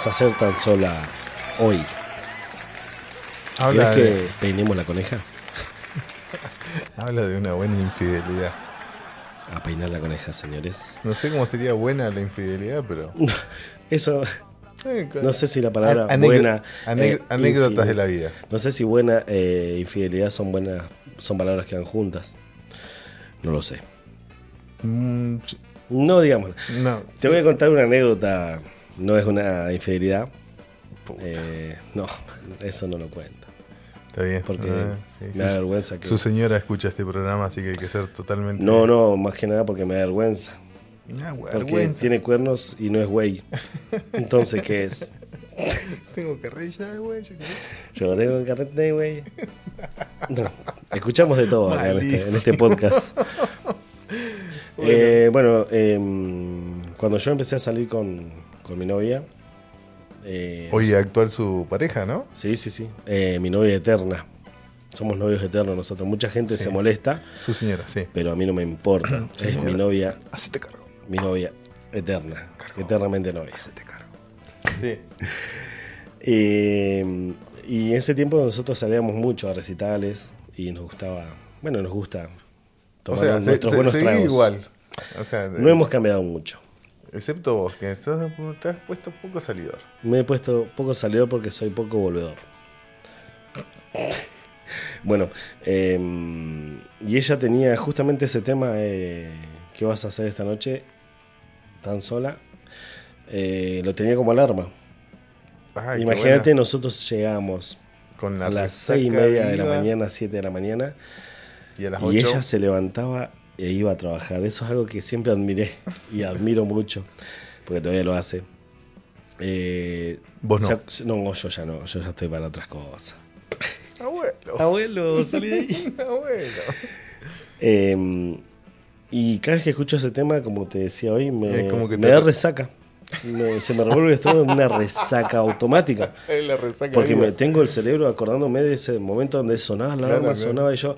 Vas a hacer tan sola hoy? Habla ¿Querés de, que peinemos la coneja? habla de una buena infidelidad. A peinar la coneja, señores. No sé cómo sería buena la infidelidad, pero. Eso, Eh, no sé si la palabra buena. eh, anécdotas de la vida. No sé si buena eh, infidelidad son buenas, son palabras que van juntas. No lo sé. Mm, No digamos. no. Te voy a contar una anécdota. No es una infidelidad. Eh, no, eso no lo cuento. Está bien. Porque Ah, sí, me da vergüenza que. Su señora escucha este programa, así que hay que ser totalmente. No, no, más que nada porque me da vergüenza. Ah, Porque vergüenza. tiene cuernos y no es güey. Entonces, ¿qué es? Tengo carrilla, güey. yo tengo carrete, güey. No, escuchamos de todo acá en este, en este podcast. Eh, bueno, em, cuando yo empecé a salir con, con mi novia. eh, Hoy actual su pareja, ¿no? Sí, sí, sí. eh, mi novia eterna. Somos novios eternos nosotros. Mucha gente Sí. se molesta, Su señora, sí. pero a mí no me importa. es Señora. mi novia, Hacete cargo. mi novia eterna. Eternamente novia. Hacete cargo. Sí. Eh, y en ese tiempo nosotros salíamos mucho a recitales y nos gustaba, bueno, nos gusta O tomar sea, se, nuestros se- buenos seguí tragos. igual. O sea, No hemos cambiado mucho. Excepto vos, que te has puesto poco salidor. Me he puesto poco salidor porque soy poco volvedor. Bueno, eh, y ella tenía justamente ese tema, eh, ¿qué vas a hacer esta noche tan sola? Eh, lo tenía como alarma. Ay, Imagínate, nosotros llegamos con la a las seis y media de la mañana, siete de la mañana, y a las y 8 ella se levantaba e iba a trabajar. Eso es algo que siempre admiré y admiro mucho, porque todavía lo hace. Eh, Vos no. se no, yo ya no, yo ya estoy para otras cosas. Abuelo. Abuelo, salí de ahí. Abuelo. Eh, y cada vez que escucho ese tema, como te decía hoy, me, Es como que me te- da resaca. Me- se me revuelve el estómago en una resaca automática. Es la resaca Porque viva. me tengo el cerebro acordándome de ese momento donde sonaba la Claro, alarma, claro. sonaba y yo,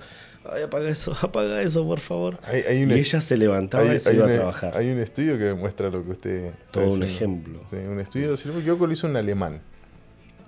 ay, apaga eso, apaga eso, por favor. Hay- hay un y ella se levantaba hay, y se iba a trabajar. hay un estudio que demuestra lo que usted. Todo un ejemplo. Sí, un estudio, si no me equivoco, lo hizo un alemán.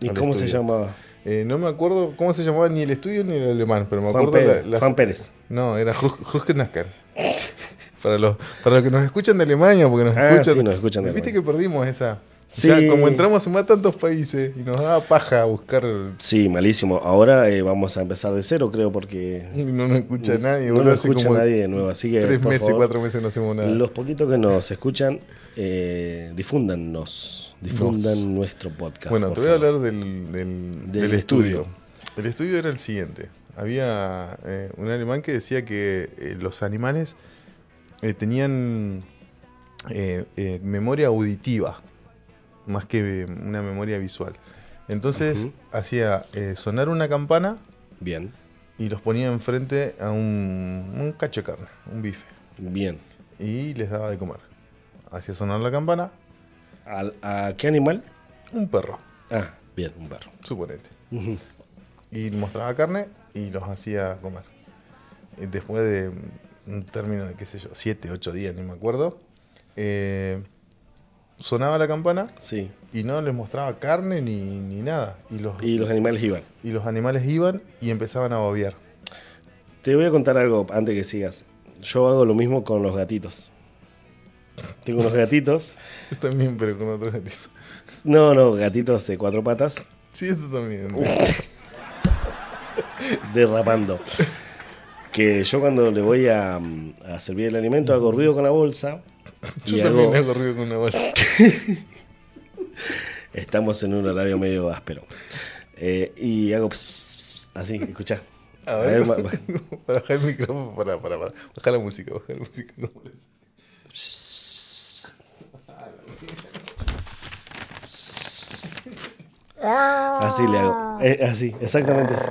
¿Y cómo se llamaba? Eh, no me acuerdo cómo se llamaba ni el estudio ni el alemán, pero me Juan acuerdo Pérez. la- Juan Pérez. No, era Hrusknacker. para los para los que nos escuchan de Alemania, porque nos Ah, escuchan. sí, nos escuchan de Viste Alemania. que perdimos esa. Sí. Ya, como entramos en más tantos países y nos daba paja buscar. Sí, malísimo. Ahora eh, vamos a empezar de cero, creo, porque No nos escucha nadie. no hace escucha como nadie de nuevo. Así que, Tres meses, favor, cuatro meses no hacemos nada. Los poquitos que nos escuchan, eh, difúndannos. Difundan Nos. nuestro podcast. Bueno, te voy a hablar del, del, Del del estudio. estudio. El estudio era el siguiente. Había eh, un alemán que decía que eh, los animales tenían memoria auditiva más que eh, una memoria visual. Entonces hacía eh, sonar una campana Bien, y los ponía enfrente a un, un cacho de carne, un bife, bien. y les daba de comer. Hacía sonar la campana, ¿Al- ¿A qué animal? un perro, Ah, bien, un perro. suponete. Y mostraba carne y los hacía comer. Y después de un término de, qué sé yo, 7, 8 días, ni me acuerdo, eh, sonaba la campana Sí. y no les mostraba carne ni, ni nada. Y los, Y los animales iban. y los animales iban y empezaban a babear. Te voy a contar algo antes que sigas. Yo hago lo mismo con los gatitos. Tengo unos gatitos. Yo también, pero con otros gatitos. No, no, gatitos de cuatro patas, Sí, esto también. derrapando. Que yo cuando le voy a, a servir el alimento hago ruido con la bolsa. Yo Y también hago, hago ruido con una bolsa. estamos en un horario medio áspero. Eh, y hago ps, ps, ps, ps, así, escucha. A ver, para bajar el micrófono, para, para, para. Baja la música, baja la música. ¿cómo? Así le hago. Eh, así, exactamente así.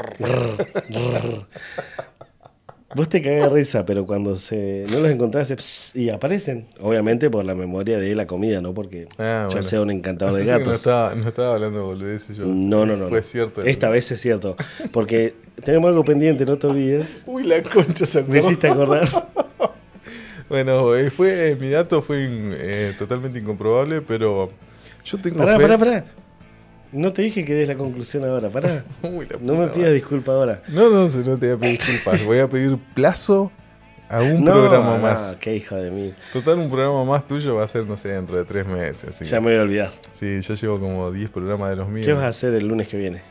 Vos te cagás de risa, pero cuando se, no los encontrás hace ps, ps, y aparecen. Obviamente por la memoria de la comida, ¿no? Porque Ah, yo bueno. sea un encantador de que No gatos. estaba, no estaba hablando de boludeces yo. No, no, no. Fue no. cierto. Esta vez es cierto. Porque tenemos algo pendiente, no te olvides. Uy, la concha se Me hiciste acordar. Bueno, eh, fue, eh, mi dato fue eh, totalmente incomprobable, pero yo tengo Pará, fe. pará, pará. No te dije que des la conclusión ahora, pará. Uy, la No me pidas madre. disculpa ahora. No, no, no te voy a pedir disculpas. Voy a pedir plazo a un no, programa no, más. qué hijo de mí. Total, un programa más tuyo va a ser, no sé, dentro de tres meses. Así Ya que- me voy a olvidar. Sí, yo llevo como 10 programas de los míos. ¿Qué vas a hacer el lunes que viene?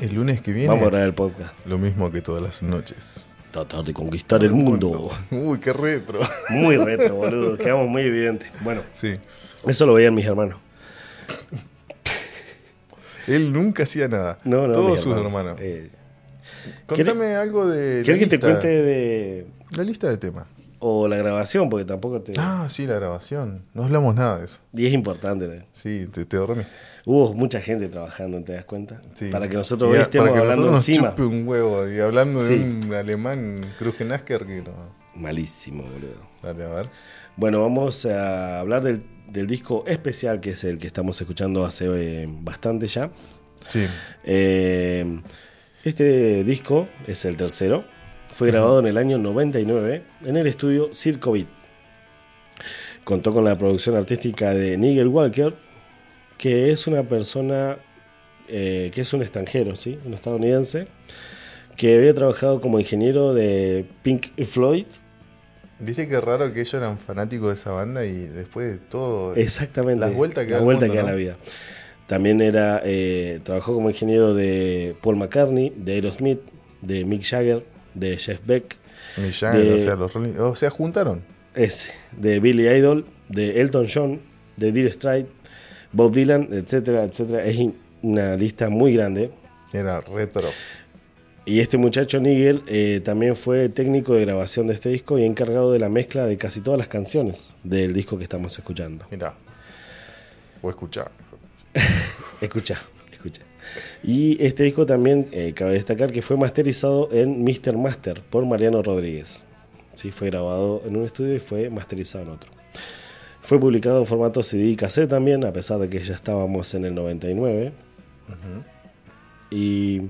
El lunes que viene, Vamos a grabar el podcast. lo mismo que todas las noches. Tratar de conquistar el mundo. Uy, qué retro. Muy reto, boludo. Quedamos muy evidentes. Bueno, Sí. eso lo veían mis hermanos. Él nunca hacía nada. No, no. Todos sus hermanos. Eh, Contame algo de. la ¿Querés que te cuente de. La lista de temas. o la grabación? Porque tampoco te. Ah, sí, la grabación. No hablamos nada de eso. Y es importante. ¿no? Sí, te, te dormiste. Hubo mucha gente trabajando, ¿te das cuenta? Sí. Para que nosotros hoy estemos para que hablando nosotros nos encima. chupe un huevo y hablando Sí. de un alemán Krugenasker que no. Malísimo, boludo. Dale, a ver. Bueno, vamos a hablar del, del disco especial, que es el que estamos escuchando hace eh, bastante ya. Sí. Eh, Este disco es el tercero. Fue grabado en el año 99 en el estudio Circo Beat. Contó con la producción artística de Nigel Walker, que es una persona eh, que es un extranjero, ¿sí? un estadounidense, que había trabajado como ingeniero de Pink Floyd. Viste qué raro que ellos eran fanáticos de esa banda y después de todo. Exactamente. Las vueltas que la da el vuelta mundo, que ¿no? la vida. También era, eh, trabajó como ingeniero de Paul McCartney, de Aerosmith, de Mick Jagger, de Jeff Beck, Mick Jagger, de- o sea, los Rolling- o sea, juntaron. ese, de Billy Idol, de Elton John, de Dire Straits, Bob Dylan, etcétera, etcétera. Es una lista muy grande. Era re pro. Y este muchacho Nigel eh, también fue técnico de grabación de este disco y encargado de la mezcla de casi todas las canciones del disco que estamos escuchando. Mira. O escuchar. Escucha, escucha. Y este disco también eh, cabe destacar que fue masterizado en Mr. Master por Mariano Rodríguez. Sí, fue grabado en un estudio y fue masterizado en otro. Fue publicado en formato CD y cassette también, a pesar de que ya estábamos en el 99. Y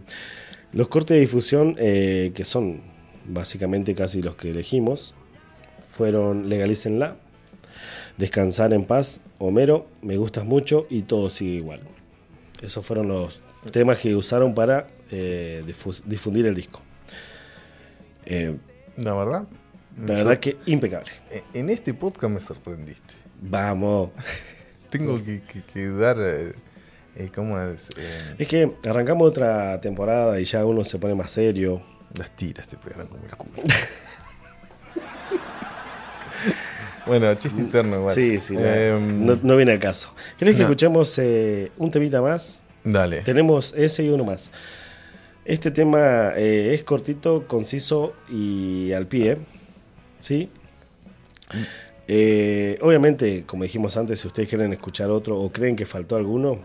los cortes de difusión, eh, que son básicamente casi los que elegimos, fueron Legalícenla, Descansar en paz, Homero, Me gustas mucho y Todo sigue igual. Esos fueron los temas que usaron para eh, difundir el disco. Eh, La verdad. la verdad que impecable. En este podcast me sorprendiste. Vamos. Tengo que, que- que dar. Eh, ¿Cómo es? Eh, Es que arrancamos otra temporada y ya uno se pone más serio. las tiras te pegaron como el culo. bueno, chiste interno igual. Sí, sí, no, Em, no, no viene al caso. ¿Querés que no. escuchemos eh, un temita más? Dale. Tenemos ese y uno más. Este tema es cortito, conciso y al pie. ¿Sí? Eh, obviamente, como dijimos antes, si ustedes quieren escuchar otro o creen que faltó alguno,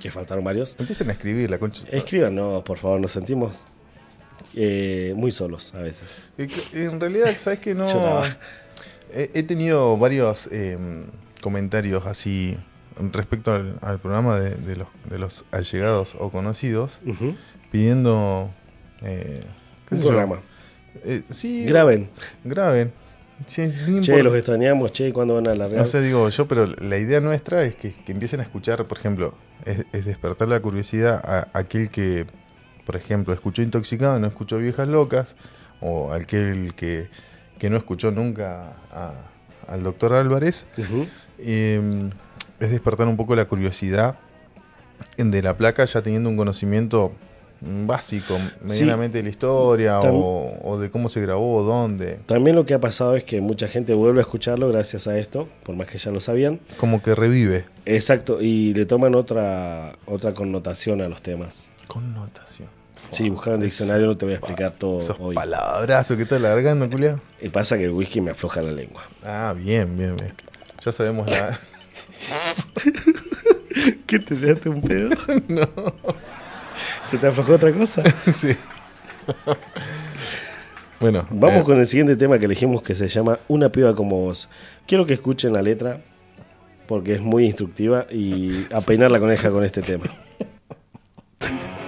que faltaron varios, Empiecen a escribir la concha. escríbanos, por favor, nos sentimos eh, muy solos a veces. En realidad, ¿sabes que no? He, he tenido varios eh, comentarios así respecto al, al programa de, de los, de los allegados o conocidos pidiendo. Eh, qué Un programa. Eh, sí, Graben. Graben. Sí, Che, los extrañamos, che, ¿cuándo van a alargar? No sé, digo yo, pero la idea nuestra es que, que empiecen a escuchar, por ejemplo, es, es despertar la curiosidad a aquel que, por ejemplo, escuchó Intoxicado y no escuchó Viejas Locas, o aquel que, que no escuchó nunca a- al doctor Álvarez. Eh, es despertar un poco la curiosidad de la placa ya teniendo un conocimiento básico, medianamente de la historia Tam- o, o de cómo se grabó, dónde. También lo que ha pasado es que mucha gente vuelve a escucharlo gracias a esto, por más que ya lo sabían. Como que revive. Exacto, y le toman otra, otra connotación a los temas. Connotación. Sí, buscar en el diccionario no te voy a explicar todo Esos hoy. palabrazos que estás largando, Julia. Y pasa que el whisky me afloja la lengua. Ah, bien, bien, bien. Ya sabemos la. ¿Qué te tiraste un pedo? no. ¿Se te aflojó otra cosa? sí. bueno, Vamos eh, con el siguiente tema que elegimos que se llama Una piba como vos. Quiero que escuchen la letra porque es muy instructiva y a peinar la coneja con este tema.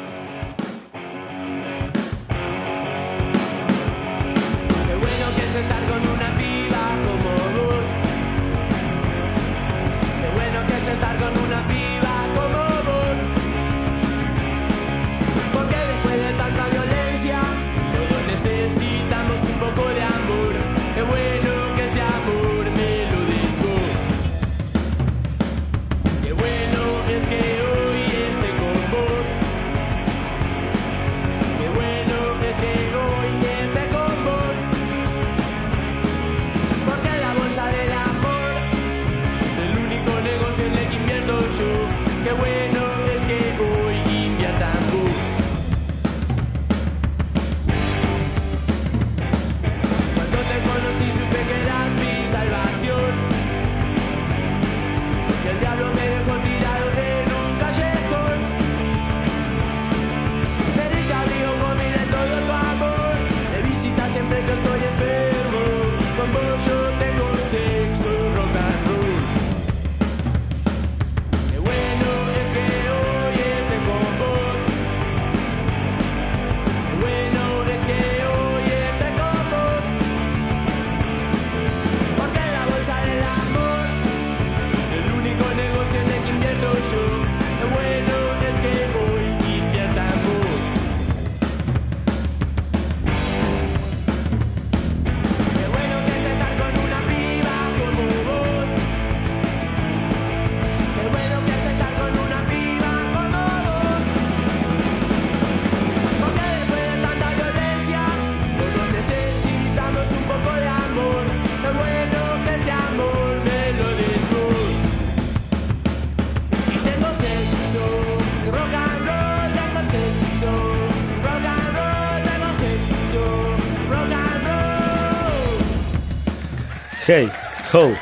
Hey, ho,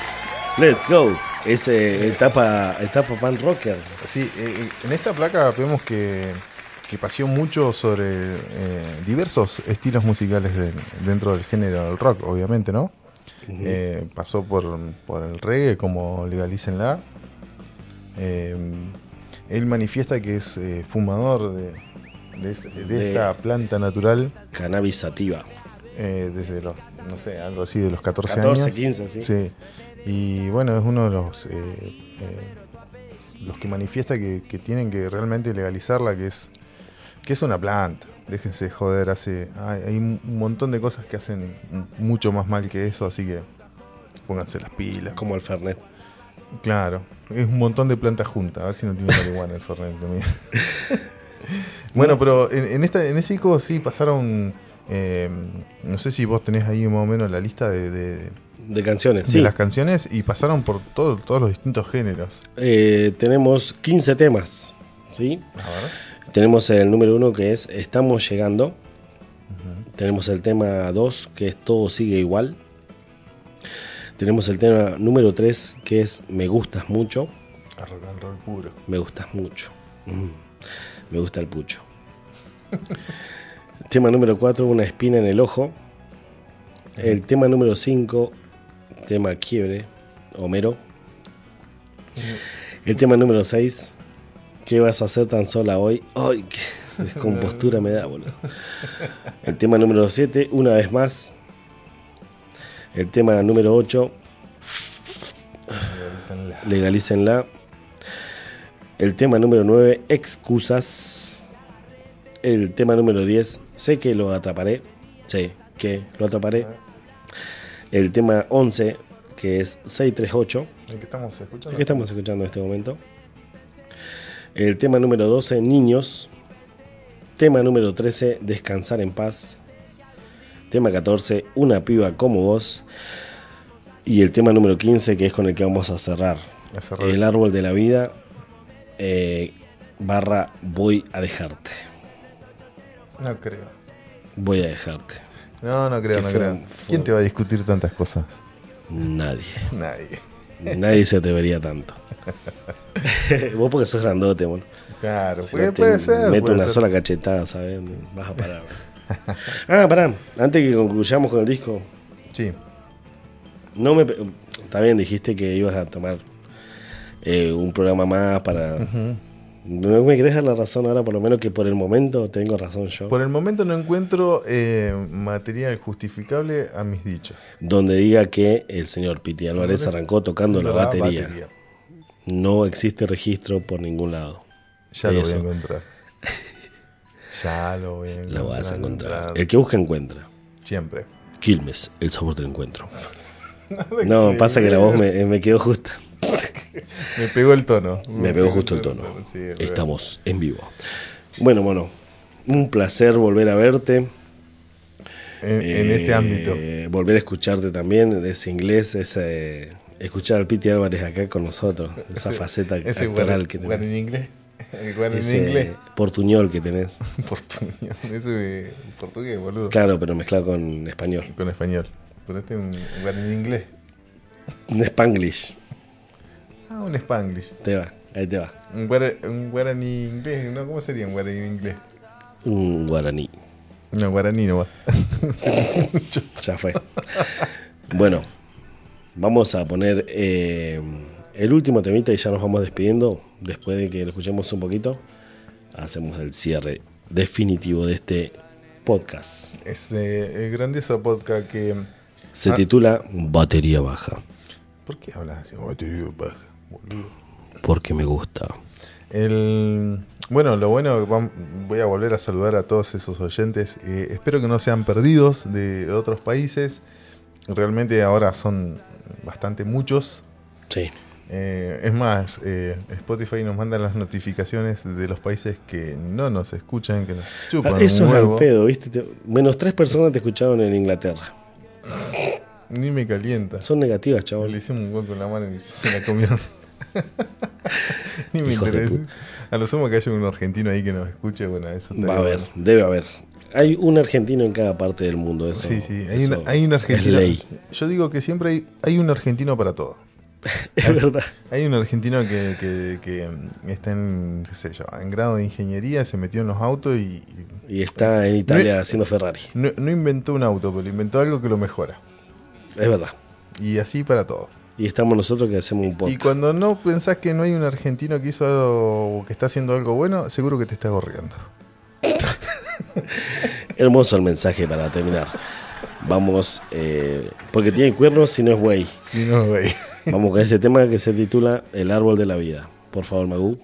let's go. Es eh, etapa, etapa pan rocker. Sí, eh, en esta placa vemos que, que paseó mucho sobre eh, diversos estilos musicales de- dentro del género del rock, obviamente, ¿no? Eh, pasó por, por el reggae como Legalícenla. Eh, él manifiesta que es eh, fumador de, de es- de De- esta planta natural Cannabis sativa. eh, desde los, no sé, algo así de los 14, 14, años. 15, sí. Sí. Y bueno, es uno de los eh, eh, los que manifiesta que, que tienen que realmente legalizarla, que es que es una planta. Déjense de joder, hace hay, hay un montón de cosas que hacen mucho más mal que eso, así que pónganse las pilas. Como el Fernet. Claro, es un montón de plantas juntas, a ver si no tiene marihuana el Fernet también. bueno, pero en, en esta en ese disco sí pasaron eh, no sé si vos tenés ahí más o menos la lista de, de- De canciones, de sí. las canciones y pasaron por todo- todos los distintos géneros. Eh, tenemos 15 temas, ¿sí? A ver. Tenemos el número uno que es Estamos llegando. Tenemos el tema 2 que es Todo sigue igual. Tenemos el tema número 3 que es Me gustas mucho. A rock and roll puro. Me gustas mucho. Mm, Me gusta el pucho. tema número 4, Una espina en el ojo. El tema número 5, tema quiebre, Homero. El tema número 6, ¿qué vas a hacer tan sola hoy? ¡Ay, qué descompostura me da, boludo! El tema número 7, una vez más. El tema número 8, Legalícenla. legalícenla. El tema número 9, excusas. El tema número 10, sé que lo atraparé. Sé que lo atraparé. El tema 11, que es 638, ¿El que estamos escuchando? el que estamos escuchando en este momento. El tema número 12, niños. Tema número 13, descansar en paz. Tema 14, una piba como vos. Y el tema número 15, que es con el que vamos a cerrar. A cerrar. El árbol de la vida eh, barra voy a dejarte. No creo. Voy a dejarte. No, no creo, no fue- creo. fue- ¿Quién te va a discutir tantas cosas? Nadie. Nadie. Nadie se atrevería tanto. Vos porque sos grandote, bueno. Claro, Si puede, no te puede ser. Meto puede una ser. sola cachetada, ¿sabes? Vas a parar. ah, pará. Antes que concluyamos con el disco, Sí. no me. bien, dijiste que ibas a tomar eh, un programa más para. ¿No me querés dar la razón ahora, por lo menos que por el momento tengo razón yo? Por el momento no encuentro eh, material justificable a mis dichos. Donde diga que el señor Piti Álvarez arrancó tocando la, La batería. No existe registro por ningún lado. Ya lo voy a encontrar. ya lo voy a encontrar. Lo vas a encontrar. El que busca encuentra. Siempre. Quilmes, el sabor del encuentro. No, pasa que la voz me, me quedó justa. Me pegó el tono. Me pegó justo el tono. Sí, es. Estamos en vivo. Bueno, bueno, un placer volver a verte. En, en este Eh, ámbito. Volver a escucharte también, ese inglés, ese escuchar al Piti Álvarez acá con nosotros, esa Ese- faceta Ese actoral guar- que tenés. en inglés. En Ese inglés. portuñol que tenés. Portuñol. Ese portugués, boludo. Claro, pero mezclado con español. Con español. Ponete un guar en inglés. Un spanglish. Ah, un spanglish. Te va, ahí te va. Un, guara- un guaraní inglés. ¿no? ¿Cómo sería un guaraní inglés? Un guaraní. No, guaraní no va. Ya fue. Bueno, vamos a poner eh, el último temita y ya nos vamos despidiendo. Después de que lo escuchemos un poquito, hacemos el cierre definitivo de este podcast. Este el grandioso podcast que. Se Ah. titula Batería Baja, ¿Por qué hablas así? Batería baja. Porque me gusta. El, bueno, lo bueno, voy a volver a saludar a todos esos oyentes. Eh, espero que no sean perdidos de otros países. Realmente ahora son bastante muchos. Sí, Eh, es más, eh, Spotify nos manda las notificaciones de los países que no nos escuchan, que nos chupan Ah, un eso es al pedo, ¿viste? Te- Menos tres personas te escucharon en Inglaterra. Ni me calienta. Son negativas, Le chaval. hicimos un hueco con la mano y se la comieron. Ni me interesa. A lo sumo que haya un argentino ahí que nos escuche, bueno, eso Va a haber, debe haber. Hay un argentino en cada parte del mundo. Eso, Sí, sí, hay, una- hay un es argentino. ley. yo digo que siempre hay, hay un argentino para todo. Es verdad. Hay un argentino que, que- que, mm, está en, qué sé yo, en grado de ingeniería, se metió en los autos y, y Y está en Italia haciendo Ferrari. no, no inventó un auto, pero inventó algo que lo mejora. Es verdad. Y así para todo. Y estamos nosotros que hacemos un Y podcast. cuando no pensás que no hay un argentino que hizo algo, que está haciendo algo bueno, seguro que te está gorriando. Hermoso el mensaje para terminar. Vamos, eh, porque tiene cuernos si no es güey. Y no, güey. Vamos con este tema que se titula El árbol de la vida. Por favor, Magú.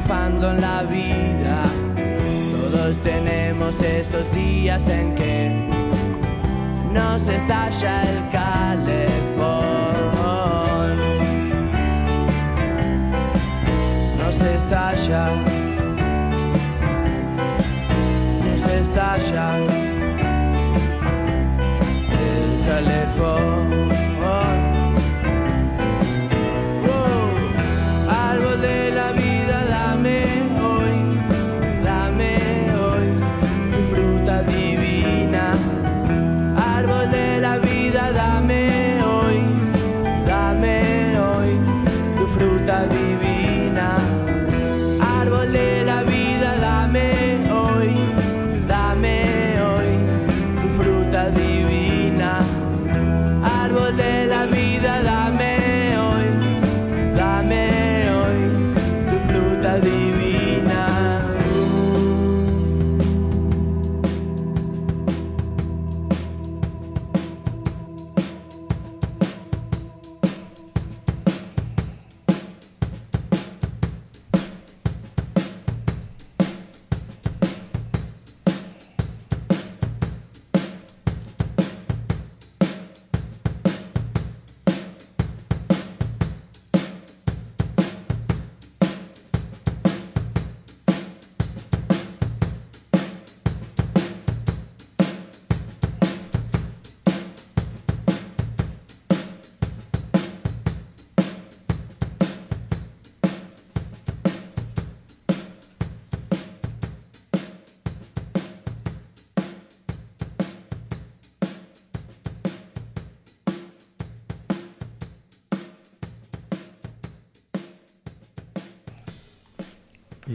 Triunfando en la vida. Todos tenemos esos días en que nos estalla el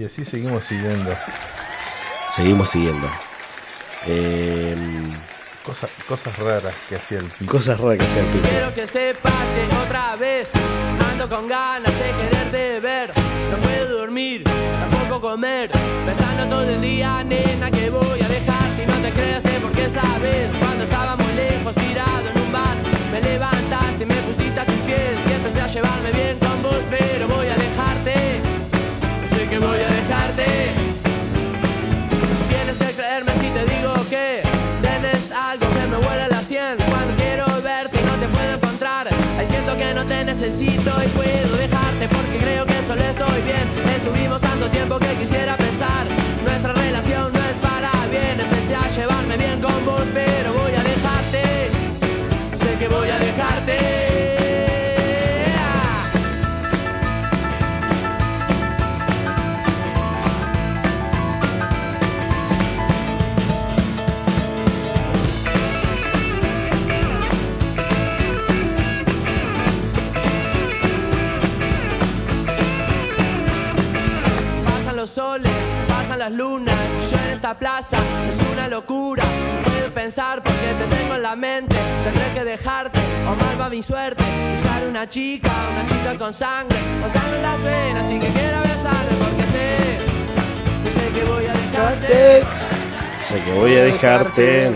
Y así seguimos siguiendo. Seguimos siguiendo. Eh, Cosas, cosas raras que hacía el pico. cosas raras que hacía el pico. Quiero que sepas que otra vez ando con ganas de quererte ver. No puedo dormir, tampoco poco comer. Pensando todo el día, nena, que voy a dejarte y no te creaste porque sabes. Cuando estaba muy lejos, tirado en un bar, me levantaste y me pusiste a tus pies. Y empecé a llevarme bien con vos, pero voy a dejarte. Que voy a dejarte. Tienes que creerme si te digo que tienes algo que me huele a la sien. Cuando quiero verte no te puedo encontrar, ahí siento que no te necesito y puedo dejarte porque creo que solo estoy bien. Estuvimos tanto tiempo que quisiera pensar, nuestra relación no es para bien. Empecé a llevarme bien con vos, pero soles, pasan las lunas, yo en esta plaza es una locura. No puedo pensar porque te tengo en la mente, tendré que dejarte o mal va mi suerte. Buscar una chica, una chica con sangre, o sangre en las venas y que quiera besarme porque sé, yo sé que voy a dejarte. Sé que voy a dejarte.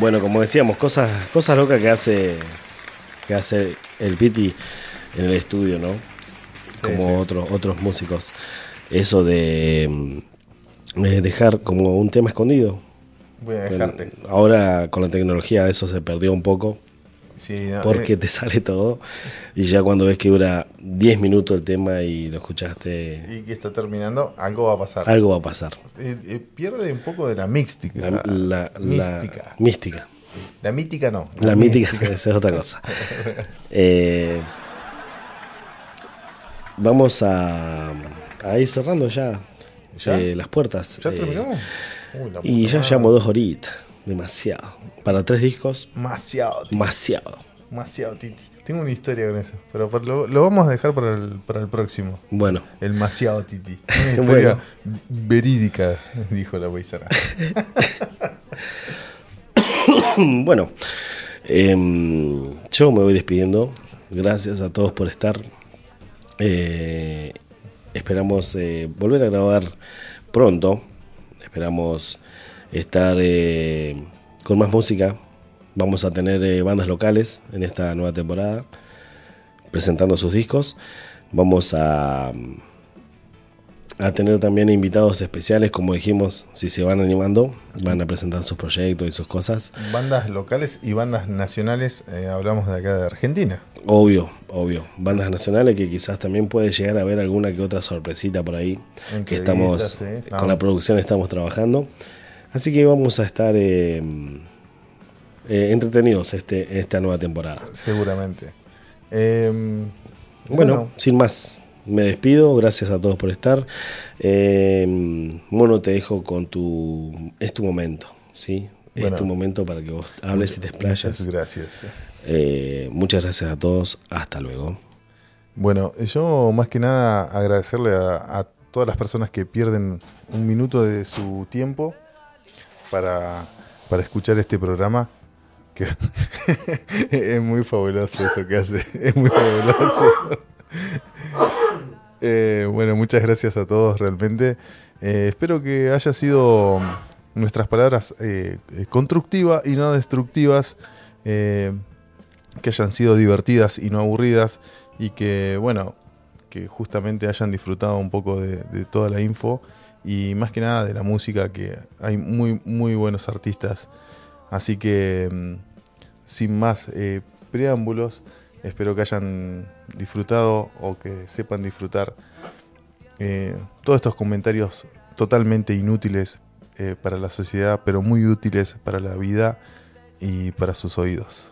Bueno, como decíamos, cosas, cosas locas que hace, que hace el Piti en el estudio, ¿no? Como sí. otros otros músicos. Eso de mm, eh, dejar como un tema escondido. Voy a dejarte. Ahora con la tecnología eso se perdió un poco Sí, no, porque eh, te sale todo y ya cuando ves que dura 10 minutos el tema y lo escuchaste, y que está terminando, algo va a pasar. algo va a pasar. Eh, eh, pierde un poco de la mística. La, la- la- mística. mística. La mítica no. La mítica, esa es otra cosa. Vamos a, a ir cerrando ya, ¿Ya? eh, las puertas. ¿Ya eh, terminamos? Uy, la y ya llevamos dos horitas, demasiado. Para tres discos, Demasiado, demasiado. Demasiado, Titi. Tengo una historia con eso, pero lo, lo vamos a dejar para el, para el próximo. Bueno, El Maciado Titi. Una historia Bueno. verídica, dijo la paisana. bueno, em, yo me voy despidiendo. Gracias a todos por estar. Eh, esperamos eh, volver a grabar pronto. Esperamos estar eh, con más música. Vamos a tener eh, bandas locales en esta nueva temporada presentando sus discos. Vamos a, a tener también invitados especiales, como dijimos, si se van animando, van a presentar sus proyectos y sus cosas. Bandas locales y bandas nacionales, eh, hablamos de acá de Argentina. Obvio, obvio. Bandas nacionales que quizás también puede llegar a haber alguna que otra sorpresita por ahí. Que estamos, con la producción estamos trabajando. Así que vamos a estar eh, eh, entretenidos este, esta nueva temporada. Seguramente. Eh, Bueno, sin más, me despido. Gracias a todos por estar. Eh, Mono, te dejo con tu. Es tu momento, ¿sí? Bueno. es tu momento para que vos hables y te explayas. Muchas gracias. Eh, muchas gracias a todos. Hasta luego. Bueno, yo más que nada agradecerle a, a todas las personas que pierden un minuto de su tiempo para, para escuchar este programa. Que es muy fabuloso eso que hace. Es muy fabuloso. Eh, bueno, muchas gracias a todos realmente. Eh, espero que haya sido nuestras palabras eh, constructivas y no destructivas. que hayan sido divertidas y no aburridas y que, bueno, que justamente hayan disfrutado un poco de, toda la info y más que nada de la música, que hay muy, muy buenos artistas. Así que, mm, sin más preámbulos, espero que hayan disfrutado o que sepan disfrutar eh, todos estos comentarios totalmente inútiles eh, para la sociedad, pero muy útiles para la vida y para sus oídos.